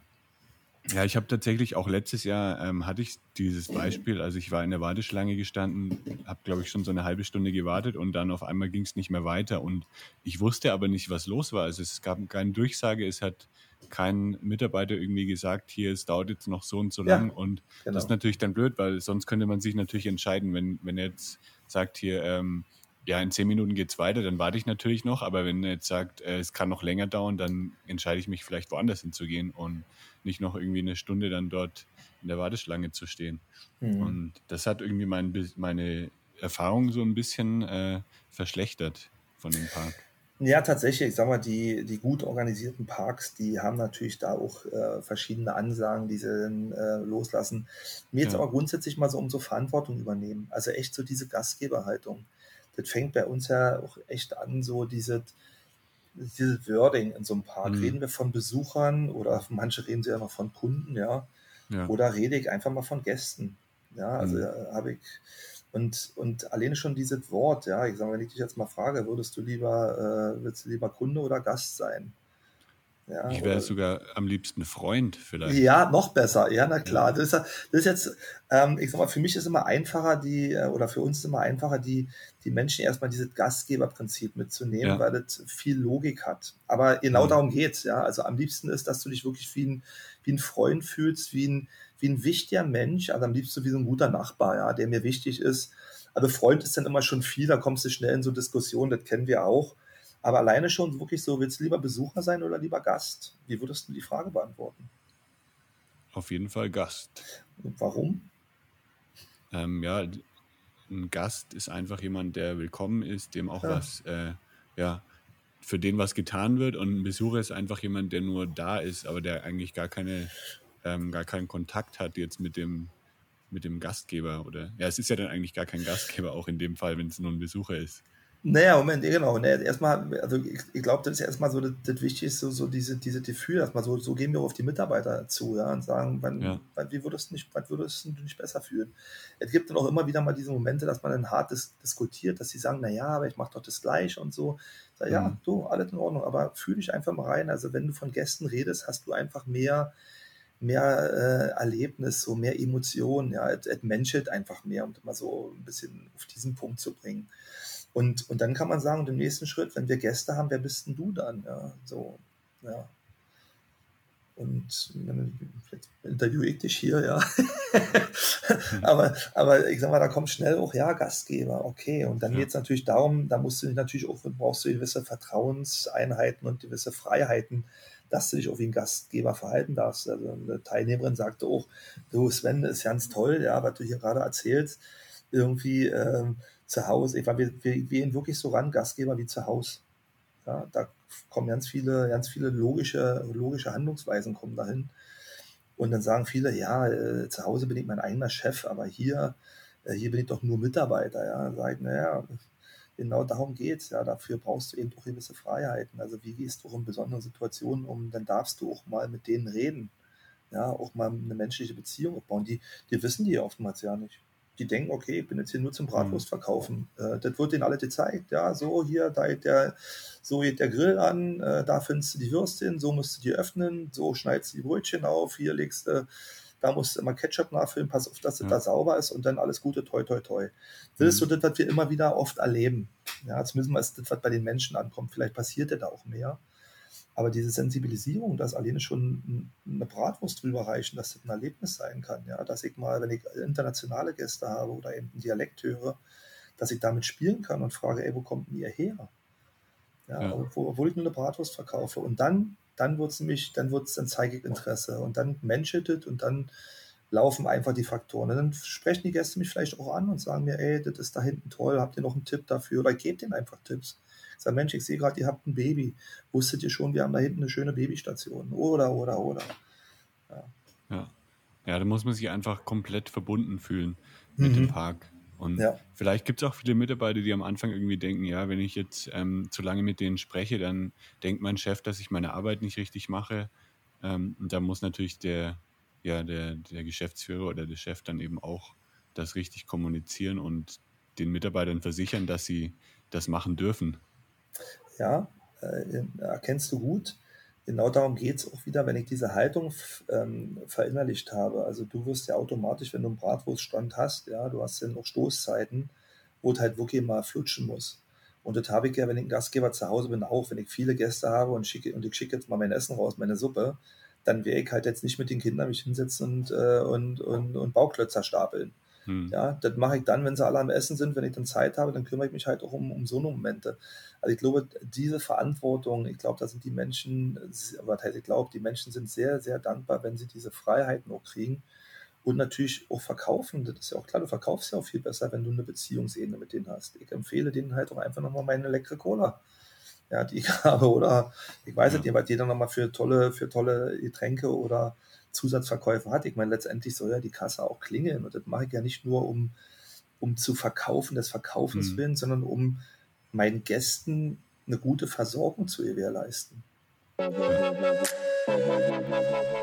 S1: Ja, ich habe tatsächlich auch letztes Jahr ähm, hatte ich dieses Beispiel. Also ich war in der Warteschlange gestanden, habe glaube ich schon so eine halbe Stunde gewartet und dann auf einmal ging es nicht mehr weiter und ich wusste aber nicht, was los war. Also es gab keine Durchsage, es hat kein Mitarbeiter irgendwie gesagt, hier, es dauert jetzt noch so und so ja, lang. Und genau. das ist natürlich dann blöd, weil sonst könnte man sich natürlich entscheiden, wenn, wenn er jetzt sagt, hier, ähm, ja, in zehn Minuten geht es weiter, dann warte ich natürlich noch. Aber wenn er jetzt sagt, äh, es kann noch länger dauern, dann entscheide ich mich vielleicht woanders hinzugehen und nicht noch irgendwie eine Stunde dann dort in der Warteschlange zu stehen. Mhm. Und das hat irgendwie mein, meine Erfahrung so ein bisschen äh, verschlechtert von dem Park.
S2: Ja, tatsächlich. Ich sag mal, die, die gut organisierten Parks, die haben natürlich da auch äh, verschiedene Ansagen, die sie dann, äh, loslassen. Mir jetzt ja. aber grundsätzlich mal so um so Verantwortung übernehmen. Also echt so diese Gastgeberhaltung. Das fängt bei uns ja auch echt an, so diese, dieses Wording in so einem Park. Mhm. Reden wir von Besuchern oder manche reden sie ja noch von Kunden, ja. ja. Oder rede ich einfach mal von Gästen. Ja, also mhm. habe ich und, und alleine schon dieses Wort, ja, ich sage, wenn ich dich jetzt mal frage, würdest du lieber, äh, willst du lieber Kunde oder Gast sein?
S1: Ja, ich wäre sogar am liebsten Freund vielleicht.
S2: Ja, noch besser. Ja, na klar. Ja. Das, ist, das ist jetzt, ähm, ich sag mal, für mich ist immer einfacher, die, äh, oder für uns ist immer einfacher, die, die Menschen erstmal dieses Gastgeberprinzip mitzunehmen, ja. weil das viel Logik hat. Aber genau mhm. darum geht's, ja. Also am liebsten ist, dass du dich wirklich wie ein, wie ein Freund fühlst, wie ein, wie ein wichtiger Mensch, also am liebsten wie so ein guter Nachbar, ja, der mir wichtig ist. Also Freund ist dann immer schon viel, da kommst du schnell in so Diskussionen, das kennen wir auch. Aber alleine schon wirklich so, willst du lieber Besucher sein oder lieber Gast? Wie würdest du die Frage beantworten?
S1: Auf jeden Fall Gast.
S2: Und warum?
S1: Ähm, ja, ein Gast ist einfach jemand, der willkommen ist, dem auch ja. was, äh, ja, für den was getan wird. Und ein Besucher ist einfach jemand, der nur da ist, aber der eigentlich gar keine ähm, gar keinen Kontakt hat jetzt mit dem, mit dem Gastgeber oder ja, es ist ja dann eigentlich gar kein Gastgeber auch in dem Fall, wenn es nur ein Besucher ist.
S2: Naja, Moment, genau. Naja, erstmal, also ich, ich glaube, das ist erstmal so das, das Wichtigste, so diese, diese Gefühl, erstmal so, so gehen wir auf die Mitarbeiter zu, ja, und sagen, wann, ja. wann, wie würdest du nicht, wann würdest du nicht besser fühlen? Es gibt dann auch immer wieder mal diese Momente, dass man dann hart dis diskutiert, dass sie sagen, naja, aber ich mache doch das gleiche und so. Sag, mhm. Ja, du, alles in Ordnung, aber fühl dich einfach mal rein. Also wenn du von Gästen redest, hast du einfach mehr, mehr äh, Erlebnis, so mehr Emotionen, ja, es, es menschelt einfach mehr, um mal so ein bisschen auf diesen Punkt zu bringen. Und, und dann kann man sagen, im nächsten Schritt, wenn wir Gäste haben, wer bist denn du dann? Ja, so, ja. Und jetzt interviewe ich dich hier, ja. aber, aber ich sag mal, da kommt schnell auch, ja, Gastgeber, okay. Und dann ja. geht es natürlich darum, da musst du natürlich auch, brauchst du gewisse Vertrauenseinheiten und gewisse Freiheiten, dass du dich auch wie ein Gastgeber verhalten darfst. Also eine Teilnehmerin sagte auch, du Sven, ist ganz toll, ja, was du hier gerade erzählst. Irgendwie ähm, zu Hause, ich, wir, wir gehen wirklich so ran, Gastgeber wie zu Hause. Ja, da kommen ganz viele, ganz viele logische, logische Handlungsweisen kommen dahin. Und dann sagen viele, ja, äh, zu Hause bin ich mein eigener Chef, aber hier, äh, hier bin ich doch nur Mitarbeiter. Ja, ich, naja, genau darum geht es. Ja, dafür brauchst du eben auch gewisse Freiheiten. Also wie gehst du auch in besonderen Situationen um? Dann darfst du auch mal mit denen reden. Ja, auch mal eine menschliche Beziehung aufbauen. Die, die wissen die oftmals ja nicht. Die denken, okay, ich bin jetzt hier nur zum Bratwurst mhm. verkaufen. Äh, das wird denen alle gezeigt. Ja, so hier, da geht der, so geht der Grill an, äh, da findest du die Würstchen, so musst du die öffnen, so schneidest du die Brötchen auf, hier legst du da musst du immer Ketchup nachfüllen, pass auf, dass es ja. da sauber ist und dann alles Gute, toi, toi, toi. Das mhm. ist so das, was wir immer wieder oft erleben. Ja, zumindest ist das, was bei den Menschen ankommt. Vielleicht passiert ja da auch mehr. Aber diese Sensibilisierung, dass alleine schon eine Bratwurst drüber reichen, dass das ein Erlebnis sein kann. Ja, dass ich mal, wenn ich internationale Gäste habe oder eben einen Dialekt höre, dass ich damit spielen kann und frage, ey, wo kommt denn ihr her? Ja, ja. Obwohl ich nur eine Bratwurst verkaufe. Und dann dann wird es nämlich, dann wird es, dann zeige ich Interesse und dann menschelt es und dann laufen einfach die Faktoren. Und dann sprechen die Gäste mich vielleicht auch an und sagen mir, ey, das ist da hinten toll, habt ihr noch einen Tipp dafür? Oder gebt denen einfach Tipps. Sage, Mensch, ich sehe gerade, ihr habt ein Baby. Wusstet ihr schon, wir haben da hinten eine schöne Babystation? Oder, oder, oder.
S1: Ja. Ja, ja da muss man sich einfach komplett verbunden fühlen mit mhm. dem Park. Und ja. vielleicht gibt es auch viele Mitarbeiter, die am Anfang irgendwie denken, ja, wenn ich jetzt ähm, zu lange mit denen spreche, dann denkt mein Chef, dass ich meine Arbeit nicht richtig mache. Ähm, und da muss natürlich der, ja, der, der Geschäftsführer oder der Chef dann eben auch das richtig kommunizieren und den Mitarbeitern versichern, dass sie das machen dürfen.
S2: Ja, äh, erkennst du gut genau darum geht es auch wieder, wenn ich diese Haltung ähm, verinnerlicht habe. Also du wirst ja automatisch, wenn du einen Bratwurststand hast, ja, du hast dann auch Stoßzeiten, wo es halt wirklich mal flutschen muss. Und das habe ich ja, wenn ich ein Gastgeber zu Hause bin, auch, wenn ich viele Gäste habe und, schicke, und ich schicke jetzt mal mein Essen raus, meine Suppe, dann werde ich halt jetzt nicht mit den Kindern mich hinsetzen und, äh, und, und, und Bauklötzer stapeln. Hm. Ja, das mache ich dann, wenn sie alle am Essen sind, wenn ich dann Zeit habe, dann kümmere ich mich halt auch um, um so eine Momente. Also ich glaube, diese Verantwortung, ich glaube, da sind die Menschen, was heißt ich glaube, die Menschen sind sehr, sehr dankbar, wenn sie diese Freiheiten auch kriegen und natürlich auch verkaufen. Das ist ja auch klar, du verkaufst ja auch viel besser, wenn du eine Beziehungsebene mit denen hast. Ich empfehle denen halt auch einfach nochmal meine leckere Cola ja, die ich habe. Oder ich weiß nicht, was jeder nochmal für tolle, für tolle Getränke oder Zusatzverkäufe hat. Ich meine, letztendlich soll ja die Kasse auch klingeln. Und das mache ich ja nicht nur, um, um zu verkaufen, des Verkaufens mhm. willen, sondern um meinen Gästen eine gute Versorgung zu gewährleisten.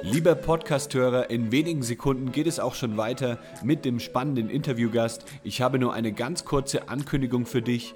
S1: Lieber Podcasthörer, in wenigen Sekunden geht es auch schon weiter mit dem spannenden Interviewgast. Ich habe nur eine ganz kurze Ankündigung für dich.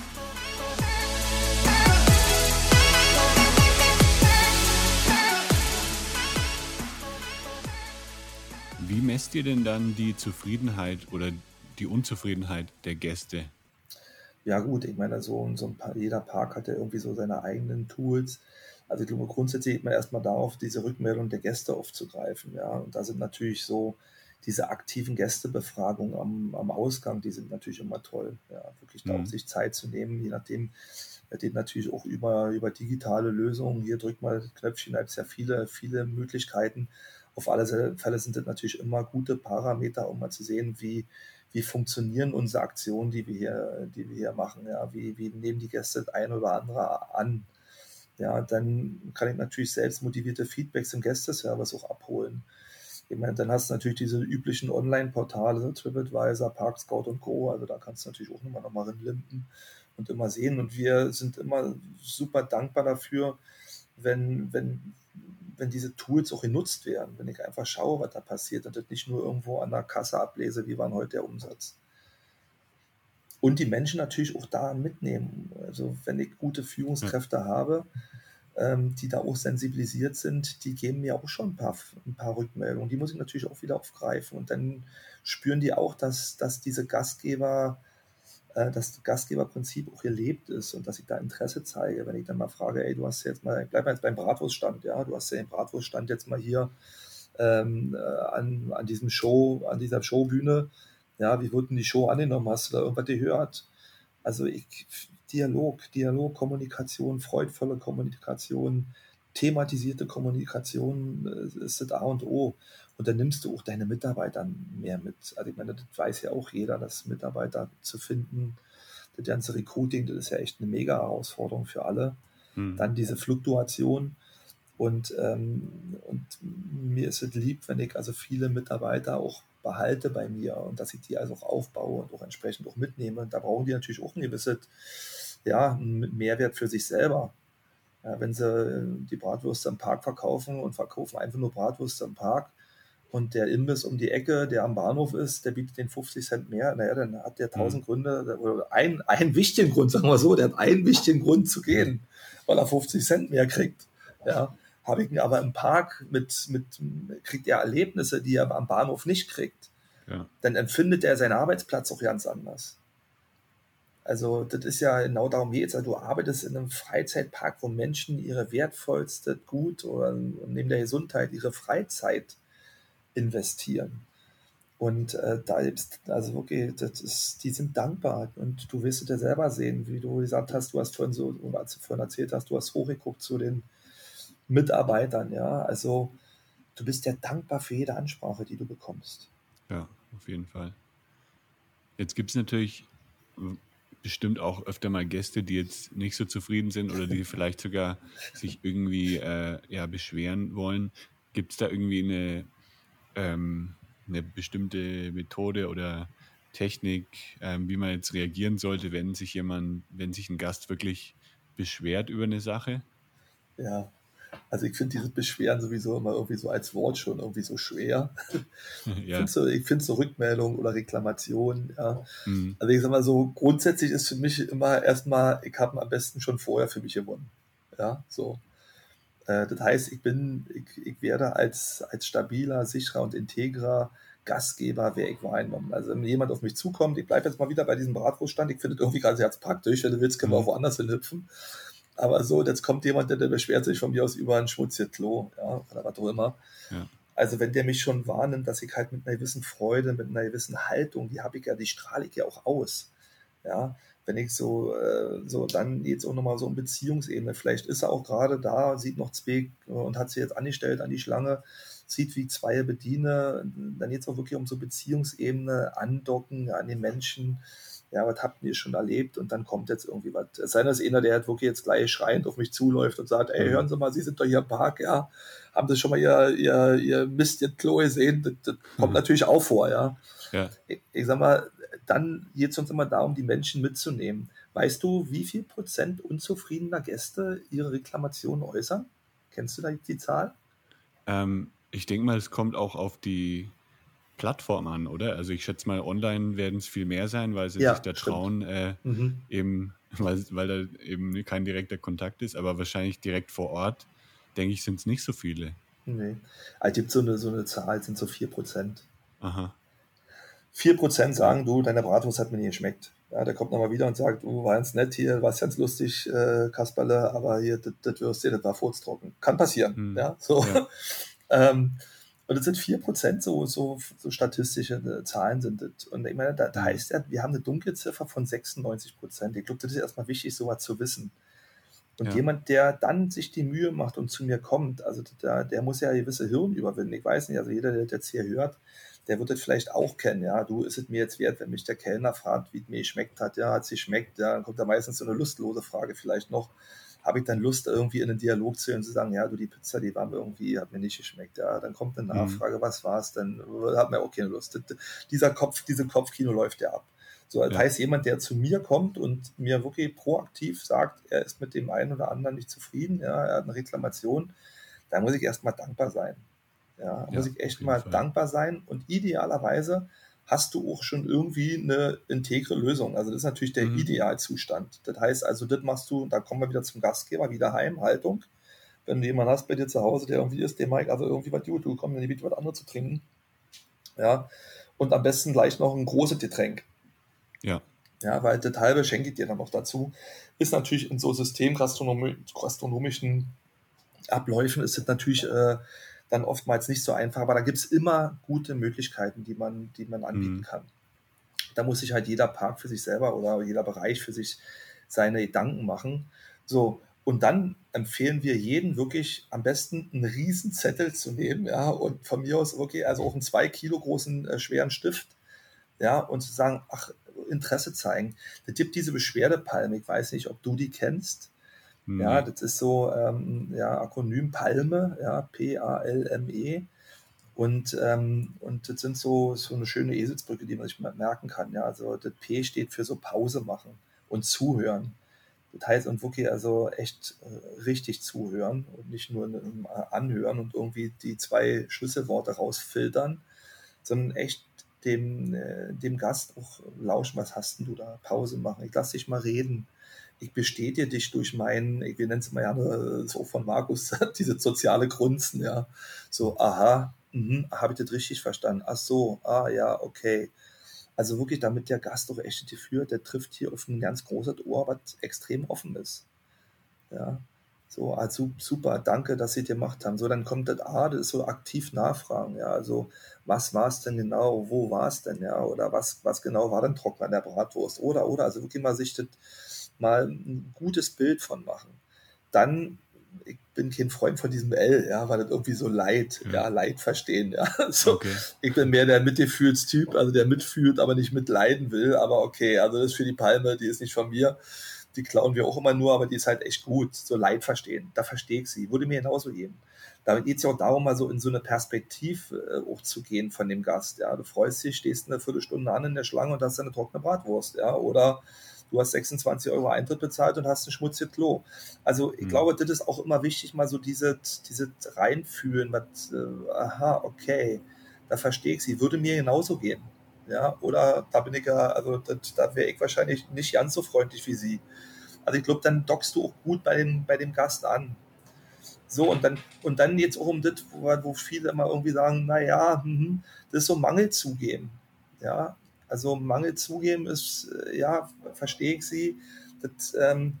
S1: Wie messt ihr denn dann die Zufriedenheit oder die Unzufriedenheit der Gäste?
S2: Ja gut, ich meine, so, so ein paar, jeder Park hat ja irgendwie so seine eigenen Tools. Also ich glaube, grundsätzlich geht man erstmal darauf, diese Rückmeldung der Gäste aufzugreifen. Ja, und da sind natürlich so diese aktiven Gästebefragungen am, am Ausgang, die sind natürlich immer toll. Ja, wirklich da, um mhm. sich Zeit zu nehmen, je nachdem, geht natürlich auch über, über digitale Lösungen. Hier drückt mal das Knöpfchen, da gibt es ja viele, viele Möglichkeiten auf alle Fälle sind das natürlich immer gute Parameter, um mal zu sehen, wie, wie funktionieren unsere Aktionen, die wir hier, die wir hier machen. Ja, wie, wie nehmen die Gäste das eine oder andere an? Ja, dann kann ich natürlich selbst motivierte Feedbacks im Gästeservice auch abholen. Ich meine, dann hast du natürlich diese üblichen Online-Portale, TripAdvisor, ParkScout und Co. Also da kannst du natürlich auch nochmal, nochmal rinlimpen und immer sehen. Und wir sind immer super dankbar dafür, wenn, wenn wenn diese Tools auch genutzt werden, wenn ich einfach schaue, was da passiert und das nicht nur irgendwo an der Kasse ablese, wie war heute der Umsatz. Und die Menschen natürlich auch da mitnehmen. Also wenn ich gute Führungskräfte ja. habe, ähm, die da auch sensibilisiert sind, die geben mir auch schon ein paar, ein paar Rückmeldungen. Die muss ich natürlich auch wieder aufgreifen. Und dann spüren die auch, dass, dass diese Gastgeber das Gastgeberprinzip auch gelebt ist und dass ich da Interesse zeige. Wenn ich dann mal frage, ey, du hast jetzt mal, bleib mal jetzt beim Bratwurststand, ja, du hast ja den Bratwurststand jetzt mal hier ähm, äh, an, an diesem Show, an dieser Showbühne. Ja, wie wurden die Show angenommen? Hast du da irgendwas gehört? Also ich, Dialog, Dialog, Kommunikation, freudvolle Kommunikation, thematisierte Kommunikation äh, ist das A und O. Und dann nimmst du auch deine Mitarbeiter mehr mit. Also ich meine, das weiß ja auch jeder, dass Mitarbeiter zu finden, das ganze Recruiting, das ist ja echt eine mega Herausforderung für alle. Hm. Dann diese Fluktuation. Und, ähm, und mir ist es lieb, wenn ich also viele Mitarbeiter auch behalte bei mir und dass ich die also auch aufbaue und auch entsprechend auch mitnehme. Und da brauchen die natürlich auch ein gewisses ja, Mehrwert für sich selber. Ja, wenn sie die Bratwürste im Park verkaufen und verkaufen einfach nur Bratwürste im Park, und der Imbiss um die Ecke, der am Bahnhof ist, der bietet den 50 Cent mehr, naja, dann hat der tausend mhm. Gründe, oder einen, einen wichtigen Grund, sagen wir so, der hat einen wichtigen Grund zu gehen, weil er 50 Cent mehr kriegt. Ja, habe ich mir aber im Park mit, mit, kriegt er Erlebnisse, die er am Bahnhof nicht kriegt. Ja. Dann empfindet er seinen Arbeitsplatz auch ganz anders. Also, das ist ja genau darum geht also, Du arbeitest in einem Freizeitpark, wo Menschen ihre wertvollste Gut oder neben der Gesundheit ihre Freizeit investieren. Und äh, da ist, also wirklich, das ist, die sind dankbar. Und du wirst es ja selber sehen, wie du gesagt hast, du hast vorhin so, als du vorhin erzählt hast, du hast hochgeguckt zu den Mitarbeitern, ja. Also du bist ja dankbar für jede Ansprache, die du bekommst.
S1: Ja, auf jeden Fall. Jetzt gibt es natürlich bestimmt auch öfter mal Gäste, die jetzt nicht so zufrieden sind oder die vielleicht sogar sich irgendwie äh, ja, beschweren wollen. Gibt es da irgendwie eine ähm, eine bestimmte Methode oder Technik, ähm, wie man jetzt reagieren sollte, wenn sich jemand, wenn sich ein Gast wirklich beschwert über eine Sache?
S2: Ja, Also ich finde dieses Beschweren sowieso immer irgendwie so als Wort schon irgendwie so schwer. Ja. Ich finde so, so Rückmeldung oder Reklamation, ja. Mhm. Also ich sag mal so, grundsätzlich ist für mich immer erstmal, ich habe am besten schon vorher für mich gewonnen. Ja, so. Äh, das heißt, ich bin, ich, ich werde als, als stabiler, sicherer und integrer Gastgeber wäre ich wahrgenommen. Also wenn jemand auf mich zukommt, ich bleibe jetzt mal wieder bei diesem Bratwurststand, ich finde das irgendwie gerade sehr praktisch, wenn du willst, können wir mhm. auch woanders hinhüpfen. Aber so, jetzt kommt jemand, der, der beschwert sich von mir aus über ein schmutziges Klo, ja, oder was auch immer. Ja. Also wenn der mich schon wahrnimmt, dass ich halt mit einer gewissen Freude, mit einer gewissen Haltung, die habe ich ja, die strahle ich ja auch aus. Ja, wenn ich so, äh, so dann jetzt auch nochmal so in Beziehungsebene, vielleicht ist er auch gerade da, sieht noch zwei und hat sie jetzt angestellt an die Schlange, sieht, wie zwei bediene, dann jetzt auch wirklich um so Beziehungsebene andocken an den Menschen. Ja, was habt ihr schon erlebt? Und dann kommt jetzt irgendwie was. Es sei denn, dass einer, der halt wirklich jetzt gleich schreiend auf mich zuläuft und sagt, ey, mhm. hören Sie mal, Sie sind doch hier im Park, ja. Haben Sie schon mal Ihr, Ihr, Ihr Mist, Ihr Klo gesehen? Das, das kommt mhm. natürlich auch vor, ja. ja. Ich, ich sag mal, dann geht es uns immer darum, die Menschen mitzunehmen. Weißt du, wie viel Prozent unzufriedener Gäste ihre Reklamationen äußern? Kennst du da die Zahl?
S1: Ähm, ich denke mal, es kommt auch auf die Plattform an, oder? Also ich schätze mal, online werden es viel mehr sein, weil sie ja, sich da trauen, äh, mhm. eben, weil, weil da eben kein direkter Kontakt ist, aber wahrscheinlich direkt vor Ort, denke ich, sind es nicht so viele.
S2: Nee. Also es gibt so eine, so eine Zahl, sind so 4%. Aha. 4% sagen, du, deine Bratwurst hat mir nicht geschmeckt. Ja, der kommt nochmal wieder und sagt, du war ganz nett hier, war ganz lustig, äh, Kasperle, aber hier, das Würstchen, das war furztrocken. Kann passieren. Hm. Ja, so. Ja. Ähm, und das sind 4% so, so, so statistische äh, Zahlen sind das. Und ich meine, da, da heißt ja, wir haben eine Dunkelziffer von 96 Prozent. Ich glaube, das ist erstmal wichtig, sowas zu wissen. Und ja. jemand, der dann sich die Mühe macht und zu mir kommt, also der, der muss ja gewisse Hirn überwinden. Ich weiß nicht, also jeder, der das jetzt hier hört, der wird das vielleicht auch kennen. Ja, du ist es mir jetzt wert, wenn mich der Kellner fragt, wie es mir geschmeckt hat. Ja, hat es schmeckt. Ja, dann kommt da meistens so eine lustlose Frage vielleicht noch habe ich dann Lust, irgendwie in einen Dialog zu gehen und zu sagen, ja, du, die Pizza, die war mir irgendwie, hat mir nicht geschmeckt. Ja, dann kommt eine mhm. Nachfrage, mhm. was war es denn? Hat mir auch keine Lust. Dieser Kopf, diese Kopfkino läuft ja ab. So, das ja. heißt, jemand, der zu mir kommt und mir wirklich proaktiv sagt, er ist mit dem einen oder anderen nicht zufrieden, ja, er hat eine Reklamation, da muss ich erstmal dankbar sein. Ja, da muss ich echt mal Fall. dankbar sein und idealerweise hast du auch schon irgendwie eine integre Lösung. Also das ist natürlich der mhm. Idealzustand. Das heißt also, das machst du, da kommen wir wieder zum Gastgeber, wieder Heimhaltung. Wenn du jemanden hast bei dir zu Hause, der irgendwie ist, der mag also irgendwie was gut, du kommst in die Bitte was anderes zu trinken. Ja. Und am besten gleich noch ein großes Getränk. Ja. Ja, weil das halbe schenke ich dir dann noch dazu. Ist natürlich in so systemgastronomischen Abläufen ist es natürlich äh, dann oftmals nicht so einfach, aber da gibt es immer gute Möglichkeiten, die man, die man anbieten mhm. kann. Da muss sich halt jeder Park für sich selber oder jeder Bereich für sich seine Gedanken machen. So, und dann empfehlen wir jeden wirklich am besten einen riesen Zettel zu nehmen, ja, und von mir aus, okay, also auch einen zwei Kilo großen, äh, schweren Stift, ja, und zu sagen, ach, Interesse zeigen. Da gibt diese Beschwerdepalme, ich weiß nicht, ob du die kennst. Mhm. Ja, das ist so, ähm, ja, Akronym Palme, ja, P-A-L-M-E. Und, ähm, und das sind so, so eine schöne Eselsbrücke, die man sich merken kann. Ja, also das P steht für so Pause machen und zuhören. Das heißt, und wirklich also echt äh, richtig zuhören und nicht nur äh, anhören und irgendwie die zwei Schlüsselworte rausfiltern, sondern echt dem, äh, dem Gast auch lauschen, was hast denn du da? Pause machen, ich lass dich mal reden ich bestätige dich durch meinen, wir nennen es mal ja äh, so von Markus, diese soziale Grunzen, ja. So, aha, mhm, habe ich das richtig verstanden? Ach so, ah ja, okay. Also wirklich, damit der Gast auch echt führt, der trifft hier auf ein ganz großes Ohr, was extrem offen ist. Ja. So, also super, danke, dass Sie das gemacht haben. So, dann kommt das A, das ist so aktiv nachfragen, ja. Also, was war es denn genau? Wo war es denn, ja? Oder was, was genau war denn trocken an der Bratwurst? Oder, oder, also wirklich mal sich das mal ein gutes Bild von machen. Dann, ich bin kein Freund von diesem L, ja, weil das irgendwie so Leid, ja, ja Leid verstehen, ja. So, okay. Ich bin mehr der Mitgefühlstyp, also der mitfühlt, aber nicht mitleiden will, aber okay, also das ist für die Palme, die ist nicht von mir. Die klauen wir auch immer nur, aber die ist halt echt gut. So Leid verstehen, da verstehe ich sie. Würde mir genauso geben. Damit geht es ja auch darum, mal so in so eine Perspektive äh, auch zu gehen von dem Gast. Ja, du freust dich, stehst eine Viertelstunde an in der Schlange und hast eine trockene Bratwurst, ja, oder du hast 26 Euro Eintritt bezahlt und hast ein schmutziges Klo. Also ich mhm. glaube, das ist auch immer wichtig, mal so diese, diese reinfühlen, was, äh, aha, okay, da verstehe ich sie, würde mir genauso gehen. Ja, oder da bin ich ja, also das, da wäre ich wahrscheinlich nicht ganz so freundlich wie sie. Also ich glaube, dann dockst du auch gut bei dem, bei dem Gast an. So, und dann, und dann jetzt auch um das, wo, wo viele immer irgendwie sagen, naja, hm, das ist so Mangel zugeben. Ja, also Mangel zugeben ist, äh, ja, verstehe ich sie. Das, ähm,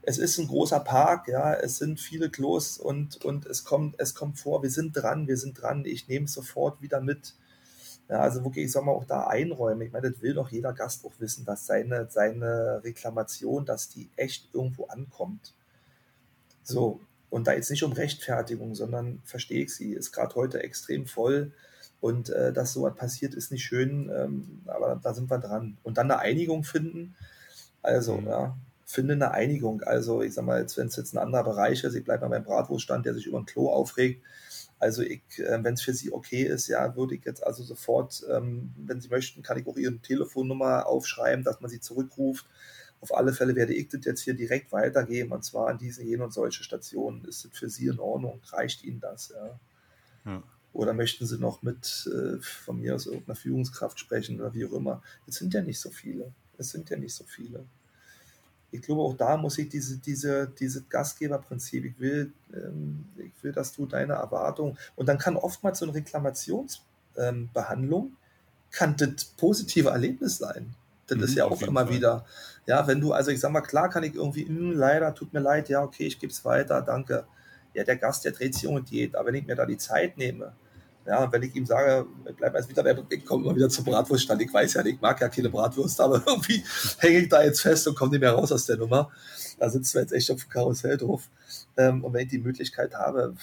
S2: es ist ein großer Park, ja, es sind viele Klos und, und es, kommt, es kommt vor, wir sind dran, wir sind dran, ich nehme es sofort wieder mit. Ja, also wirklich, ich sag mal, auch da einräumen. Ich meine, das will doch jeder Gast auch wissen, dass seine, seine Reklamation, dass die echt irgendwo ankommt. So, und da jetzt nicht um Rechtfertigung, sondern verstehe ich sie, ist gerade heute extrem voll. Und äh, dass sowas passiert, ist nicht schön, ähm, aber da sind wir dran. Und dann eine Einigung finden. Also, mhm. ja, finde eine Einigung. Also, ich sag mal, wenn es jetzt ein anderer Bereich ist, ich bleibe bei meinem Bratwurststand, der sich über ein Klo aufregt. Also, äh, wenn es für Sie okay ist, ja, würde ich jetzt also sofort, ähm, wenn Sie möchten, kann ich auch Ihre Telefonnummer aufschreiben, dass man Sie zurückruft auf alle Fälle werde ich das jetzt hier direkt weitergeben und zwar an diese, jene und solche Stationen. Ist das für Sie in Ordnung? Reicht Ihnen das? Ja? ja. Oder möchten Sie noch mit äh, von mir aus irgendeiner Führungskraft sprechen oder wie auch immer? Es sind ja nicht so viele. Es sind ja nicht so viele. Ich glaube, auch da muss ich diese, diese, diese Gastgeberprinzip, ich will, ähm, ich will, dass du deine Erwartungen, und dann kann oftmals so eine Reklamationsbehandlung, ähm, kann das positive Erlebnis sein. Das mhm, ist ja auch immer Fall. wieder, ja, wenn du, also ich sag mal, klar kann ich irgendwie, mh, hm, leider, tut mir leid, ja, okay, ich gebe es weiter, danke. Ja, der Gast, der dreht sich um und geht, aber wenn ich mir da die Zeit nehme, ja, wenn ich ihm sage, bleib als wieder, ich komme mal wieder zur Bratwurststand, ich weiß ja, ich mag ja keine Bratwurst, aber irgendwie hänge ich da jetzt fest und komme nicht mehr raus aus der Nummer. Da sitzen wir jetzt echt auf dem Karussell drauf. Ähm, und wenn ich die Möglichkeit habe,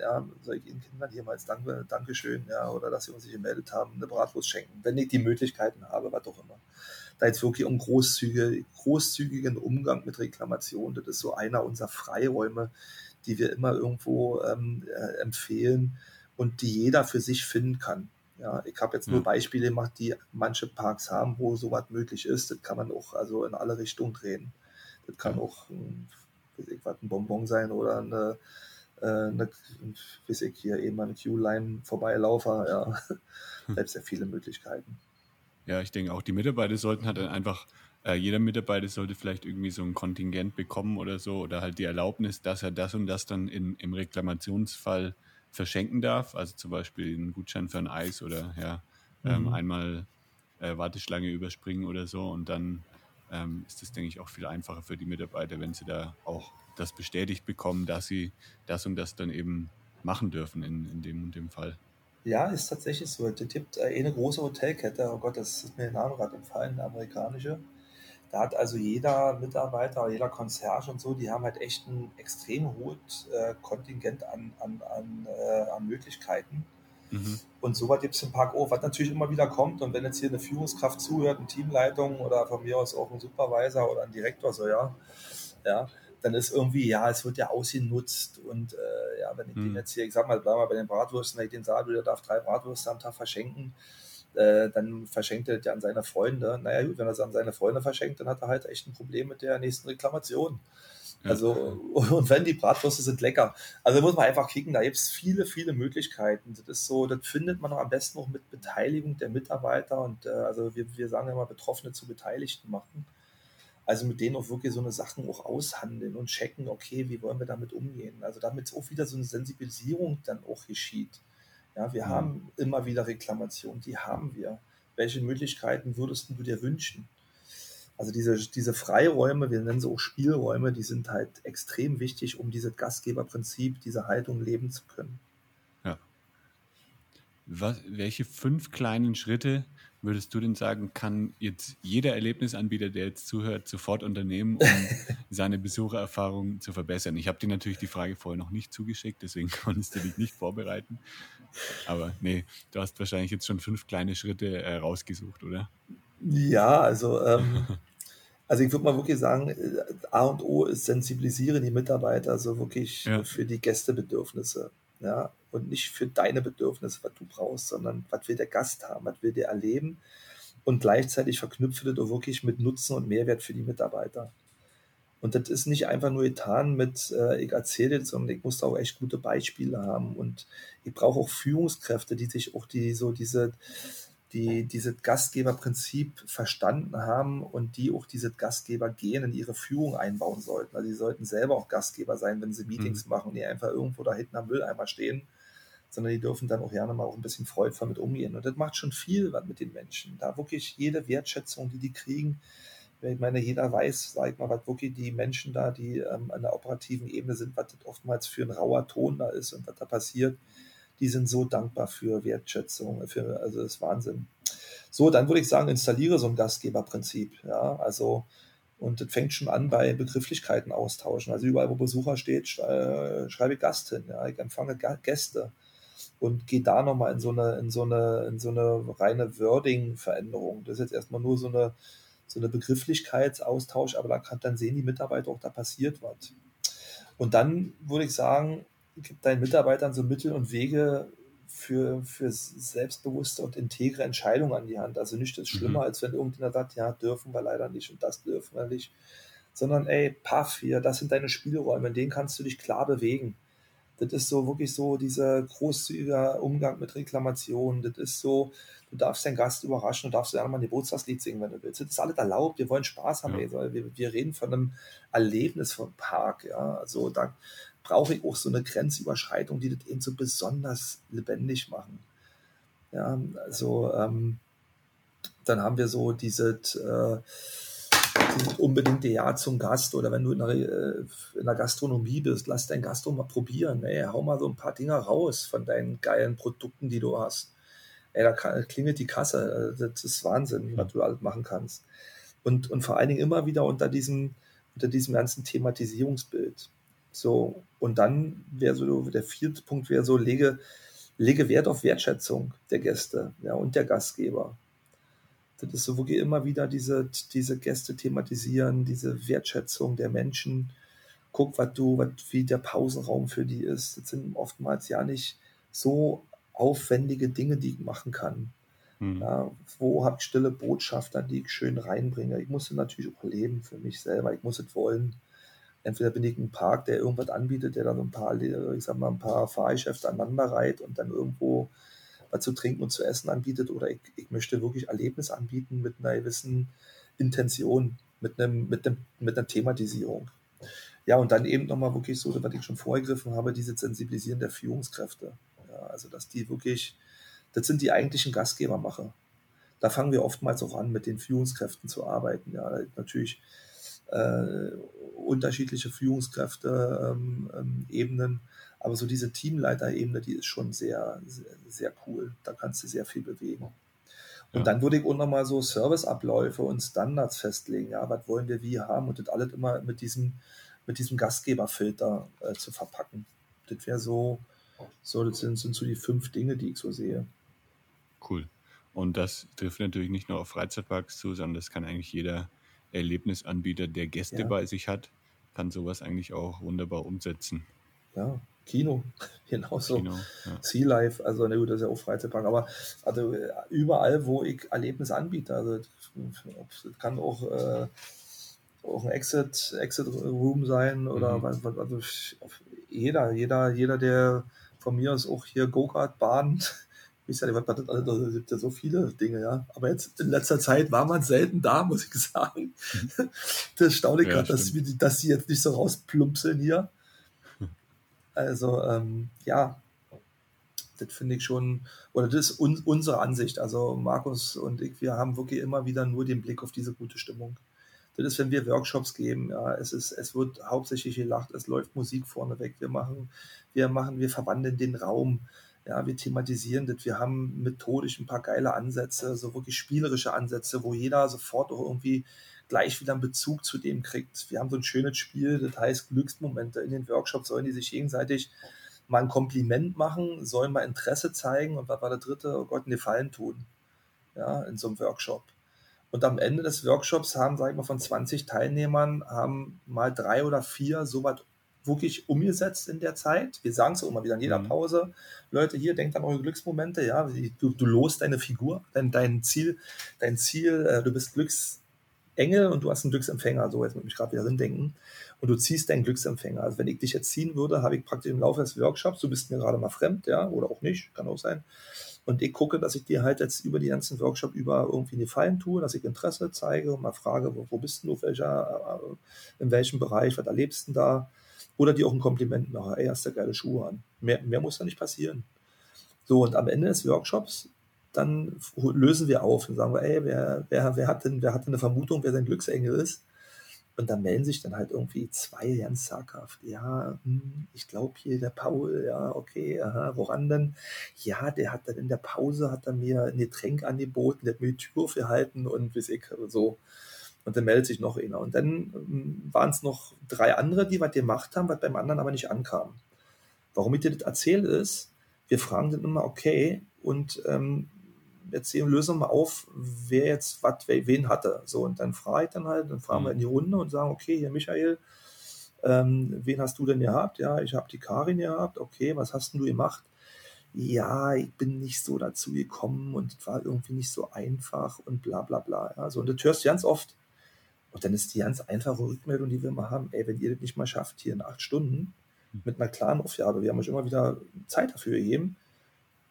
S2: ja, soll ich Ihren Kindern jemals Danke, Dankeschön, ja, oder dass sie uns sich gemeldet haben, eine Bratwurst schenken, wenn ich die Möglichkeiten habe, was auch immer da jetzt wirklich um großzügige, großzügigen Umgang mit Reklamationen. Das ist so einer unserer Freiräume, die wir immer irgendwo ähm, äh, empfehlen und die jeder für sich finden kann. Ja, ich habe jetzt nur Beispiele gemacht, die manche Parks haben, wo sowas möglich ist. Das kann man auch also in alle Richtungen drehen. Das kann auch ein, ich, was, ein Bonbon sein oder eine, äh, eine weiß ich hier eben eine Q-Line Vorbeilaufer. Ja, hm. es ja viele Möglichkeiten.
S1: Ja, ich denke auch, die Mitarbeiter sollten halt dann einfach, äh, jeder Mitarbeiter sollte vielleicht irgendwie so ein Kontingent bekommen oder so oder halt die Erlaubnis, dass er das und das dann in, im Reklamationsfall verschenken darf. Also zum Beispiel einen Gutschein für ein Eis oder ja, ähm, mhm. einmal äh, Warteschlange überspringen oder so. Und dann ähm, ist das, denke ich, auch viel einfacher für die Mitarbeiter, wenn sie da auch das bestätigt bekommen, dass sie das und das dann eben machen dürfen in, in dem und dem Fall.
S2: Ja, ist tatsächlich so. Es gibt äh, eine große Hotelkette, oh Gott, das ist mir der Name gerade entfallen, eine amerikanische. Da hat also jeder Mitarbeiter, jeder Concierge und so, die haben halt echt ein extrem hohes äh, Kontingent an, an, an, äh, an Möglichkeiten. Mhm. Und so was gibt es im Park auch, was natürlich immer wieder kommt. Und wenn jetzt hier eine Führungskraft zuhört, eine Teamleitung oder von mir aus auch ein Supervisor oder ein Direktor, so ja, ja, dann ist irgendwie, ja, es wird ja ausgenutzt und äh, ja, wenn ich hm. den jetzt hier, ich sag mal, bleib mal bei den Bratwürsten, wenn ich den sage, der darf drei Bratwürste am Tag verschenken, äh, dann verschenkt er das ja an seine Freunde. Naja, gut, wenn er es an seine Freunde verschenkt, dann hat er halt echt ein Problem mit der nächsten Reklamation. Ja. Also, und wenn die Bratwürste sind lecker. Also muss man einfach kicken, da gibt es viele, viele Möglichkeiten. Das ist so, das findet man auch am besten auch mit Beteiligung der Mitarbeiter und äh, also wir, wir sagen immer, Betroffene zu Beteiligten machen. Also mit denen auch wirklich so eine Sachen auch aushandeln und checken, okay, wie wollen wir damit umgehen? Also damit auch wieder so eine Sensibilisierung dann auch geschieht. Ja, wir mhm. haben immer wieder Reklamationen, die haben wir. Welche Möglichkeiten würdest du dir wünschen? Also diese, diese Freiräume, wir nennen sie auch Spielräume, die sind halt extrem wichtig, um dieses Gastgeberprinzip, diese Haltung leben zu können.
S1: Ja. Was, welche fünf kleinen Schritte würdest du denn sagen, kann jetzt jeder Erlebnisanbieter, der jetzt zuhört, sofort unternehmen, um seine Besuchererfahrung zu verbessern? Ich habe dir natürlich die Frage vorher noch nicht zugeschickt, deswegen konntest du dich nicht vorbereiten. Aber nee, du hast wahrscheinlich jetzt schon fünf kleine Schritte äh, rausgesucht, oder?
S2: Ja, also, ähm, also ich würde mal wirklich sagen, äh, A und O ist sensibilisieren die Mitarbeiter, also wirklich ja. für die Gästebedürfnisse ja, und nicht für deine Bedürfnisse, was du brauchst, sondern was will der Gast haben, was will der erleben. und gleichzeitig verknüpfe das auch wirklich mit Nutzen und Mehrwert für die Mitarbeiter. Und das ist nicht einfach nur getan mit, äh, ich erzähle das, sondern ich muss da auch echt gute Beispiele haben. Und ich brauche auch Führungskräfte, die sich auch die, so diese, die dieses Gastgeberprinzip verstanden haben und die auch dieses Gastgebergehen in ihre Führung einbauen sollten. Also sie sollten selber auch Gastgeber sein, wenn sie Meetings mhm. machen und die einfach irgendwo da hinten am Mülleimer stehen, sondern die dürfen dann auch gerne mal auch ein bisschen freudvoll mit umgehen. Und das macht schon viel was mit den Menschen. Da wirklich jede Wertschätzung, die die kriegen, ich meine, jeder weiß, sag ich mal, was wirklich die Menschen da, die ähm, an der operativen Ebene sind, was das oftmals für ein rauer Ton da ist und was da passiert die sind so dankbar für Wertschätzung, für, also das ist Wahnsinn. So, dann würde ich sagen, installiere so ein Gastgeberprinzip. Ja, also, und das fängt schon an bei Begrifflichkeiten austauschen. Also überall, wo Besucher steht, schreibe ich Gast hin. Ja, ich empfange Gäste und gehe da nochmal in so eine, in so eine, in so eine reine Wording-Veränderung. Das ist jetzt erstmal nur so eine, so eine Begrifflichkeitsaustausch, aber da kann, dann sehen die Mitarbeiter auch, da passiert was. Und dann würde ich sagen, gib deinen Mitarbeitern so Mittel und Wege für, für selbstbewusste und integre Entscheidungen an die Hand. Also nicht das Schlimmer, mhm. als wenn irgendjemand sagt, ja, dürfen wir leider nicht und das dürfen wir nicht. Sondern, ey, paff hier, das sind deine Spielräume, in denen kannst du dich klar bewegen. Das ist so wirklich so dieser großzügige Umgang mit Reklamationen. Das ist so, du darfst deinen Gast überraschen, du darfst ja mal ein Geburtstagslied singen, wenn du willst. Das ist alles erlaubt, wir wollen Spaß haben. Ja. Wir, wir reden von einem Erlebnis vom Park. Ja. Also da, brauche ich auch so eine Grenzüberschreitung, die das eben so besonders lebendig machen. Ja, also ähm, dann haben wir so dieses, äh, dieses unbedingte Ja zum Gast oder wenn du in der, äh, in der Gastronomie bist, lass dein Gastro mal probieren. Ey, hau mal so ein paar Dinger raus von deinen geilen Produkten, die du hast. Ey, da klingelt die Kasse. Das ist Wahnsinn, was du alles machen kannst. Und, und vor allen Dingen immer wieder unter diesem, unter diesem ganzen Thematisierungsbild. So, und dann wäre so, der vierte Punkt wäre so, lege, lege Wert auf Wertschätzung der Gäste ja, und der Gastgeber. Das ist so wirklich immer wieder diese, diese Gäste thematisieren, diese Wertschätzung der Menschen. Guck, was du, was, wie der Pausenraum für die ist. Das sind oftmals ja nicht so aufwendige Dinge, die ich machen kann. Mhm. Ja, wo habe ich stille Botschafter, die ich schön reinbringe? Ich muss natürlich auch leben für mich selber. Ich muss es wollen entweder bin ich ein Park, der irgendwas anbietet, der dann ein paar, ich sag mal, ein paar Fahrgeschäfte aneinander reiht und dann irgendwo was zu trinken und zu essen anbietet, oder ich, ich möchte wirklich Erlebnis anbieten mit einer gewissen Intention, mit, einem, mit, einem, mit einer Thematisierung. Ja, und dann eben nochmal wirklich so, was ich schon vorgegriffen habe, diese Sensibilisieren der Führungskräfte. Ja, also, dass die wirklich, das sind die eigentlichen Gastgebermacher. Da fangen wir oftmals auch an, mit den Führungskräften zu arbeiten. Ja, natürlich äh, unterschiedliche Führungskräfte, ähm, ähm, Ebenen. Aber so diese Teamleiterebene, die ist schon sehr, sehr, sehr, cool. Da kannst du sehr viel bewegen. Und ja. dann würde ich auch nochmal so Serviceabläufe und Standards festlegen. Ja, was wollen wir wie haben und das alles immer mit diesem, mit diesem Gastgeberfilter äh, zu verpacken. Das wäre so, so, das sind, sind so die fünf Dinge, die ich so sehe.
S1: Cool. Und das trifft natürlich nicht nur auf Freizeitparks zu, sondern das kann eigentlich jeder Erlebnisanbieter, der Gäste ja. bei sich hat, kann sowas eigentlich auch wunderbar umsetzen.
S2: Ja, Kino, genauso. Kino, ja. Sea Life, also na gut, das ist ja auch Freizeitpark, aber also überall, wo ich Erlebnis anbiete, also das kann auch, äh, auch ein Exit, Exit Room sein oder mhm. also jeder, jeder, jeder, der von mir aus auch hier Go-Kart, Bahn, ja nicht, was das alles, gibt ja so viele Dinge, ja. Aber jetzt in letzter Zeit war man selten da, muss ich sagen. Das staune ich ja, gerade, dass, dass sie jetzt nicht so rausplumpseln hier. Also, ähm, ja, das finde ich schon, oder das ist un, unsere Ansicht. Also Markus und ich, wir haben wirklich immer wieder nur den Blick auf diese gute Stimmung. Das ist, wenn wir Workshops geben, ja, es ist, es wird hauptsächlich gelacht, es läuft Musik vorneweg, wir machen, wir machen, wir verwandeln den Raum. Ja, wir thematisieren das. Wir haben methodisch ein paar geile Ansätze, so wirklich spielerische Ansätze, wo jeder sofort auch irgendwie gleich wieder einen Bezug zu dem kriegt. Wir haben so ein schönes Spiel, das heißt Glücksmomente. In den Workshops sollen die sich gegenseitig mal ein Kompliment machen, sollen mal Interesse zeigen und was war der dritte? Oh Gott, einen Gefallen tun. Ja, in so einem Workshop. Und am Ende des Workshops haben, sag ich mal, von 20 Teilnehmern, haben mal drei oder vier so was wirklich umgesetzt in der Zeit. Wir sagen es auch immer wieder in jeder mhm. Pause. Leute, hier, denkt an eure Glücksmomente, ja. Du, du lost deine Figur, dein, dein Ziel, dein Ziel, äh, du bist Glücksengel und du hast einen Glücksempfänger. So, jetzt muss ich gerade wieder drin denken. Und du ziehst deinen Glücksempfänger. Also wenn ich dich jetzt ziehen würde, habe ich praktisch im Laufe des Workshops, du bist mir gerade mal fremd, ja, oder auch nicht, kann auch sein. Und ich gucke, dass ich dir halt jetzt über die ganzen Workshop über irgendwie eine Fallen tue, dass ich Interesse zeige und mal frage, wo, wo bist du, welcher, äh, in welchem Bereich, was erlebst du da? Oder die auch ein Kompliment machen, ey, hast du geile Schuhe an. Mehr, mehr muss da nicht passieren. So, und am Ende des Workshops, dann lösen wir auf und sagen wir, ey, wer, wer, wer, hat denn, wer hat denn eine Vermutung, wer sein Glücksengel ist? Und dann melden sich dann halt irgendwie zwei ganz zaghaft. Ja, hm, ich glaube hier der Paul, ja, okay, aha, woran denn? Ja, der hat dann in der Pause, hat er mir ein Getränk angeboten, der hat mir die Tür aufgehalten und wie ich so. Und dann meldet sich noch einer. Und dann ähm, waren es noch drei andere, die was gemacht haben, was beim anderen aber nicht ankam. Warum ich dir das erzähle, ist, wir fragen dann immer, okay, und ähm, jetzt lösen wir mal auf, wer jetzt was, wen hatte. So, und dann frage ich dann halt, dann fragen mhm. wir in die Runde und sagen, okay, hier Michael, ähm, wen hast du denn gehabt? Ja, ich habe die Karin gehabt. Okay, was hast denn du gemacht? Ja, ich bin nicht so dazu gekommen und es war irgendwie nicht so einfach und bla bla bla. Ja, so, und das hörst du ganz oft. Und dann ist die ganz einfache Rückmeldung, die wir mal haben, ey, wenn ihr das nicht mal schafft, hier in acht Stunden hm. mit einer klaren Aufgabe, wir haben euch immer wieder Zeit dafür gegeben,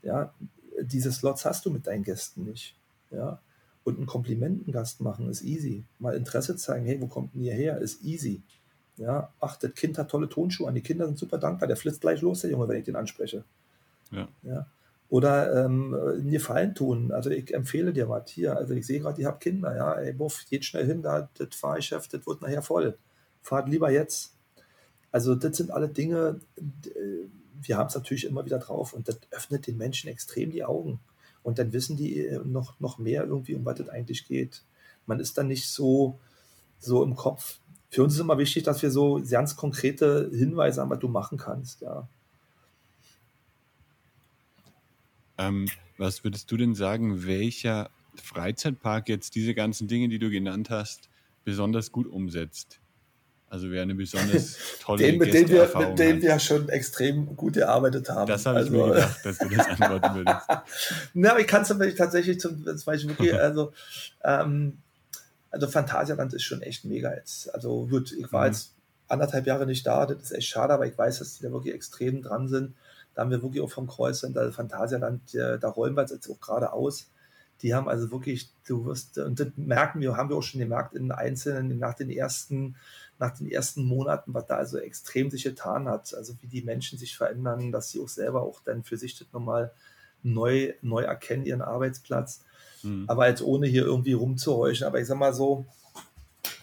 S2: ja, diese Slots hast du mit deinen Gästen nicht, ja. Und einen Komplimentengast machen ist easy. Mal Interesse zeigen, hey, wo kommt denn ihr her, ist easy. Ja, ach, das Kind hat tolle Tonschuhe an, die Kinder sind super dankbar, der flitzt gleich los, der Junge, wenn ich den anspreche. Ja. ja. Oder ähm, einen Gefallen tun. Also ich empfehle dir was hier. Also ich sehe gerade, ihr habt Kinder, ja, ey, buff, geht schnell hin, da, das Fahrgeschäft, das wird nachher voll. Fahrt lieber jetzt. Also das sind alle Dinge, wir haben es natürlich immer wieder drauf und das öffnet den Menschen extrem die Augen. Und dann wissen die äh, noch, noch mehr irgendwie, um was es eigentlich geht. Man ist dann nicht so, so im Kopf. Für uns ist immer wichtig, dass wir so ganz konkrete Hinweise haben, was du machen kannst, ja.
S1: Ähm, was würdest du denn sagen, welcher Freizeitpark jetzt diese ganzen Dinge, die du genannt hast, besonders gut umsetzt? Also wer eine besonders tolle
S2: den, mit dem wir, mit dem wir schon extrem gut gearbeitet haben.
S1: Das habe also, ich mir gedacht, dass du das antworten würdest.
S2: Na, aber ich kann es tatsächlich zum das Beispiel wirklich, also, ähm, also Phantasialand ist schon echt mega jetzt. Also gut, ich war mhm. jetzt anderthalb Jahre nicht da, das ist echt schade, aber ich weiß, dass die da wirklich extrem dran sind. Da haben wir wirklich auch vom Kreuzcenter Phantasialand, da rollen wir jetzt auch gerade aus. Die haben also wirklich, du wirst, und das merken wir, haben wir auch schon gemerkt in einzelnen, nach den ersten, nach den ersten Monaten, was da also extrem sich getan hat. Also wie die Menschen sich verändern, dass sie auch selber auch dann für sich das nochmal neu, neu erkennen, ihren Arbeitsplatz. Mhm. Aber jetzt ohne hier irgendwie rumzuheuchen. Aber ich sag mal so,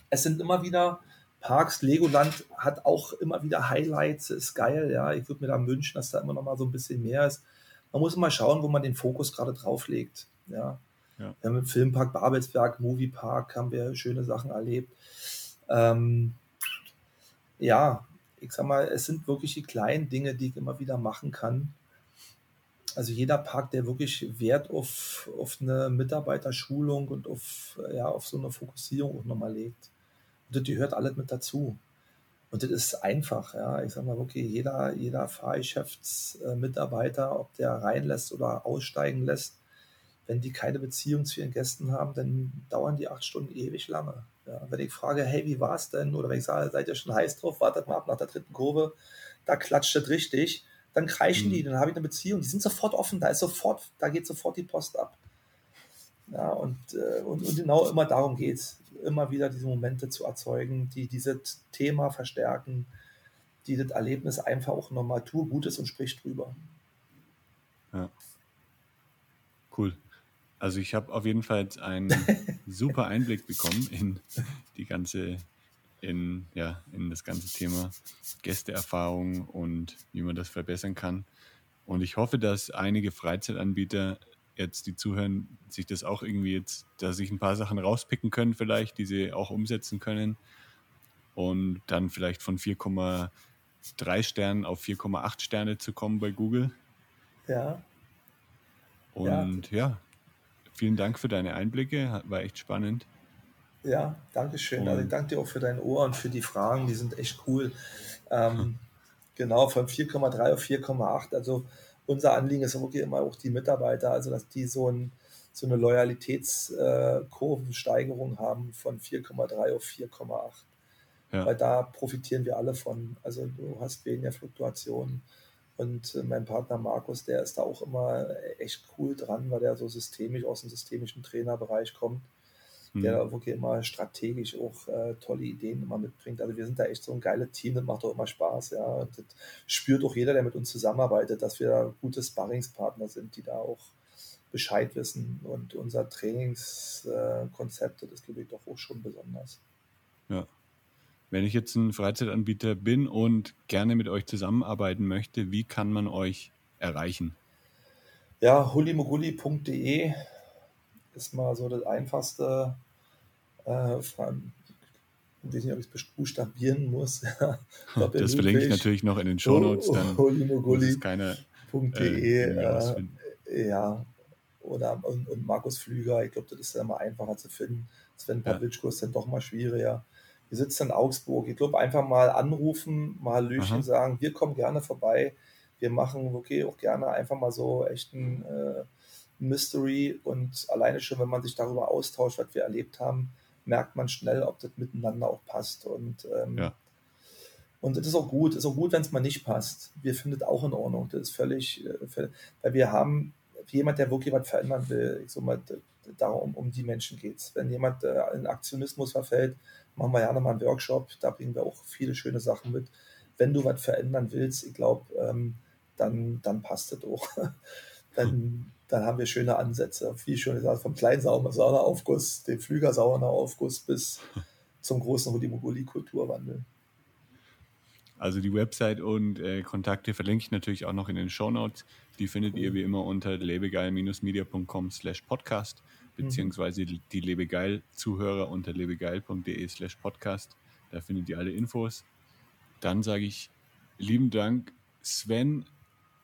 S2: es sind immer wieder, Parks, Legoland hat auch immer wieder Highlights, ist geil, ja. Ich würde mir da wünschen, dass da immer noch mal so ein bisschen mehr ist. Man muss immer schauen, wo man den Fokus gerade drauf legt, ja. ja. Wir haben im Filmpark Babelsberg, Moviepark, haben wir schöne Sachen erlebt. Ähm, ja, ich sag mal, es sind wirklich die kleinen Dinge, die ich immer wieder machen kann. Also jeder Park, der wirklich Wert auf, auf eine Mitarbeiterschulung und auf, ja, auf so eine Fokussierung auch nochmal legt das gehört alles mit dazu. Und das ist einfach, ja. Ich sag mal wirklich, jeder, jeder Fahrgeschäftsmitarbeiter, ob der reinlässt oder aussteigen lässt, wenn die keine Beziehung zu ihren Gästen haben, dann dauern die acht Stunden ewig lange. Ja, wenn ich frage, hey, wie war es denn? Oder wenn ich sage, seid ihr schon heiß drauf, wartet mal ab nach der dritten Kurve, da klatscht das richtig, dann kreischen mhm. die, dann habe ich eine Beziehung. Die sind sofort offen, da ist sofort, da geht sofort die Post ab. Ja, und, äh, und, und genau immer darum geht es immer wieder diese Momente zu erzeugen, die dieses Thema verstärken, die das Erlebnis einfach auch nochmal tue Gutes und sprich drüber.
S1: Ja. Cool. Also ich habe auf jeden Fall einen super Einblick bekommen in die ganze, in, ja, in das ganze Thema Gästeerfahrung und wie man das verbessern kann. Und ich hoffe, dass einige Freizeitanbieter jetzt die zuhören, sich das auch irgendwie jetzt, da sich ein paar Sachen rauspicken können, vielleicht, die sie auch umsetzen können. Und dann vielleicht von 4,3 Sternen auf 4,8 Sterne zu kommen bei Google.
S2: Ja.
S1: Und ja. ja, vielen Dank für deine Einblicke, war echt spannend.
S2: Ja, danke schön. Also ich danke dir auch für dein Ohr und für die Fragen, die sind echt cool. Ähm, genau, von 4,3 auf 4,8. Also unser Anliegen ist wirklich immer auch die Mitarbeiter, also dass die so, ein, so eine Loyalitätskurvensteigerung haben von 4,3 auf 4,8. Ja. Weil da profitieren wir alle von. Also du hast weniger Fluktuationen. Und äh, mein Partner Markus, der ist da auch immer echt cool dran, weil der so systemisch aus dem systemischen Trainerbereich kommt. Der da wirklich immer strategisch auch äh, tolle Ideen immer mitbringt. Also wir sind da echt so ein geiles Team, das macht auch immer Spaß. Ja. Und das spürt auch jeder, der mit uns zusammenarbeitet, dass wir gute Sparringspartner sind, die da auch Bescheid wissen. Und unser Trainingskonzept, äh, das glaube ich doch auch schon besonders.
S1: Ja. Wenn ich jetzt ein Freizeitanbieter bin und gerne mit euch zusammenarbeiten möchte, wie kann man euch erreichen?
S2: Ja, hulimoguli.de ist mal so das einfachste. Äh, ich weiß nicht, ob ich es buchstabieren muss.
S1: das verlinke ich natürlich noch in den Shownotes. Dann
S2: hulimoguli.de. Äh, äh, ja, oder und, und, Markus Flüger, ich glaube, das ist ja immer einfacher zu finden. Sven Pavlitschko ja. ist dann doch mal schwieriger wir sitzen in Augsburg. Ich glaube, einfach mal anrufen, mal Hallöchen sagen, wir kommen gerne vorbei. Wir machen, okay, auch gerne einfach mal so echt ein äh, Mystery und alleine schon, wenn man sich darüber austauscht, was wir erlebt haben, merkt man schnell, ob das miteinander auch passt. Und, ähm, ja. und das ist auch gut. Das ist auch gut, wenn es mal nicht passt. Wir finden es auch in Ordnung. Das ist völlig, äh, weil wir haben jemand, der wirklich was verändern will, ich sag mal, darum, um die Menschen geht es. Wenn jemand äh, in Aktionismus verfällt, machen wir ja nochmal einen Workshop, da bringen wir auch viele schöne Sachen mit. Wenn du was verändern willst, ich glaube, ähm, dann, dann passt es auch. dann, dann haben wir schöne Ansätze. Wie schon gesagt, vom kleinen Saunaaufguss, dem Flüger-Saunaaufguss bis zum großen Hudimoguli-Kulturwandel.
S1: Also die Website und äh, Kontakte verlinke ich natürlich auch noch in den Show Notes. Die findet cool. ihr wie immer unter lebegeil-media.com slash podcast beziehungsweise die Lebegeil-Zuhörer unter lebegeil.de slash podcast. Da findet ihr alle Infos. Dann sage ich lieben Dank, Sven,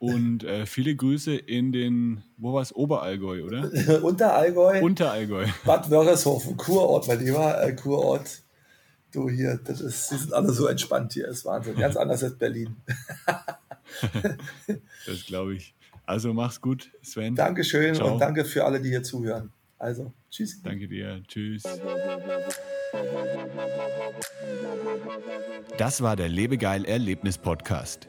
S1: und äh, viele Grüße in den, wo war es, Oberallgäu, oder?
S2: Unterallgäu.
S1: Unterallgäu.
S2: Bad Wörishofen, Kurort, mein Lieber, äh, Kurort. Du hier, das ist, die sind alle so entspannt hier, ist Wahnsinn. Ganz anders als Berlin.
S1: das glaube ich. Also mach's gut, Sven.
S2: Dankeschön Ciao. und danke für alle, die hier zuhören. Also, tschüss.
S1: Danke dir. Tschüss. Das war der Lebegeil Erlebnis Podcast.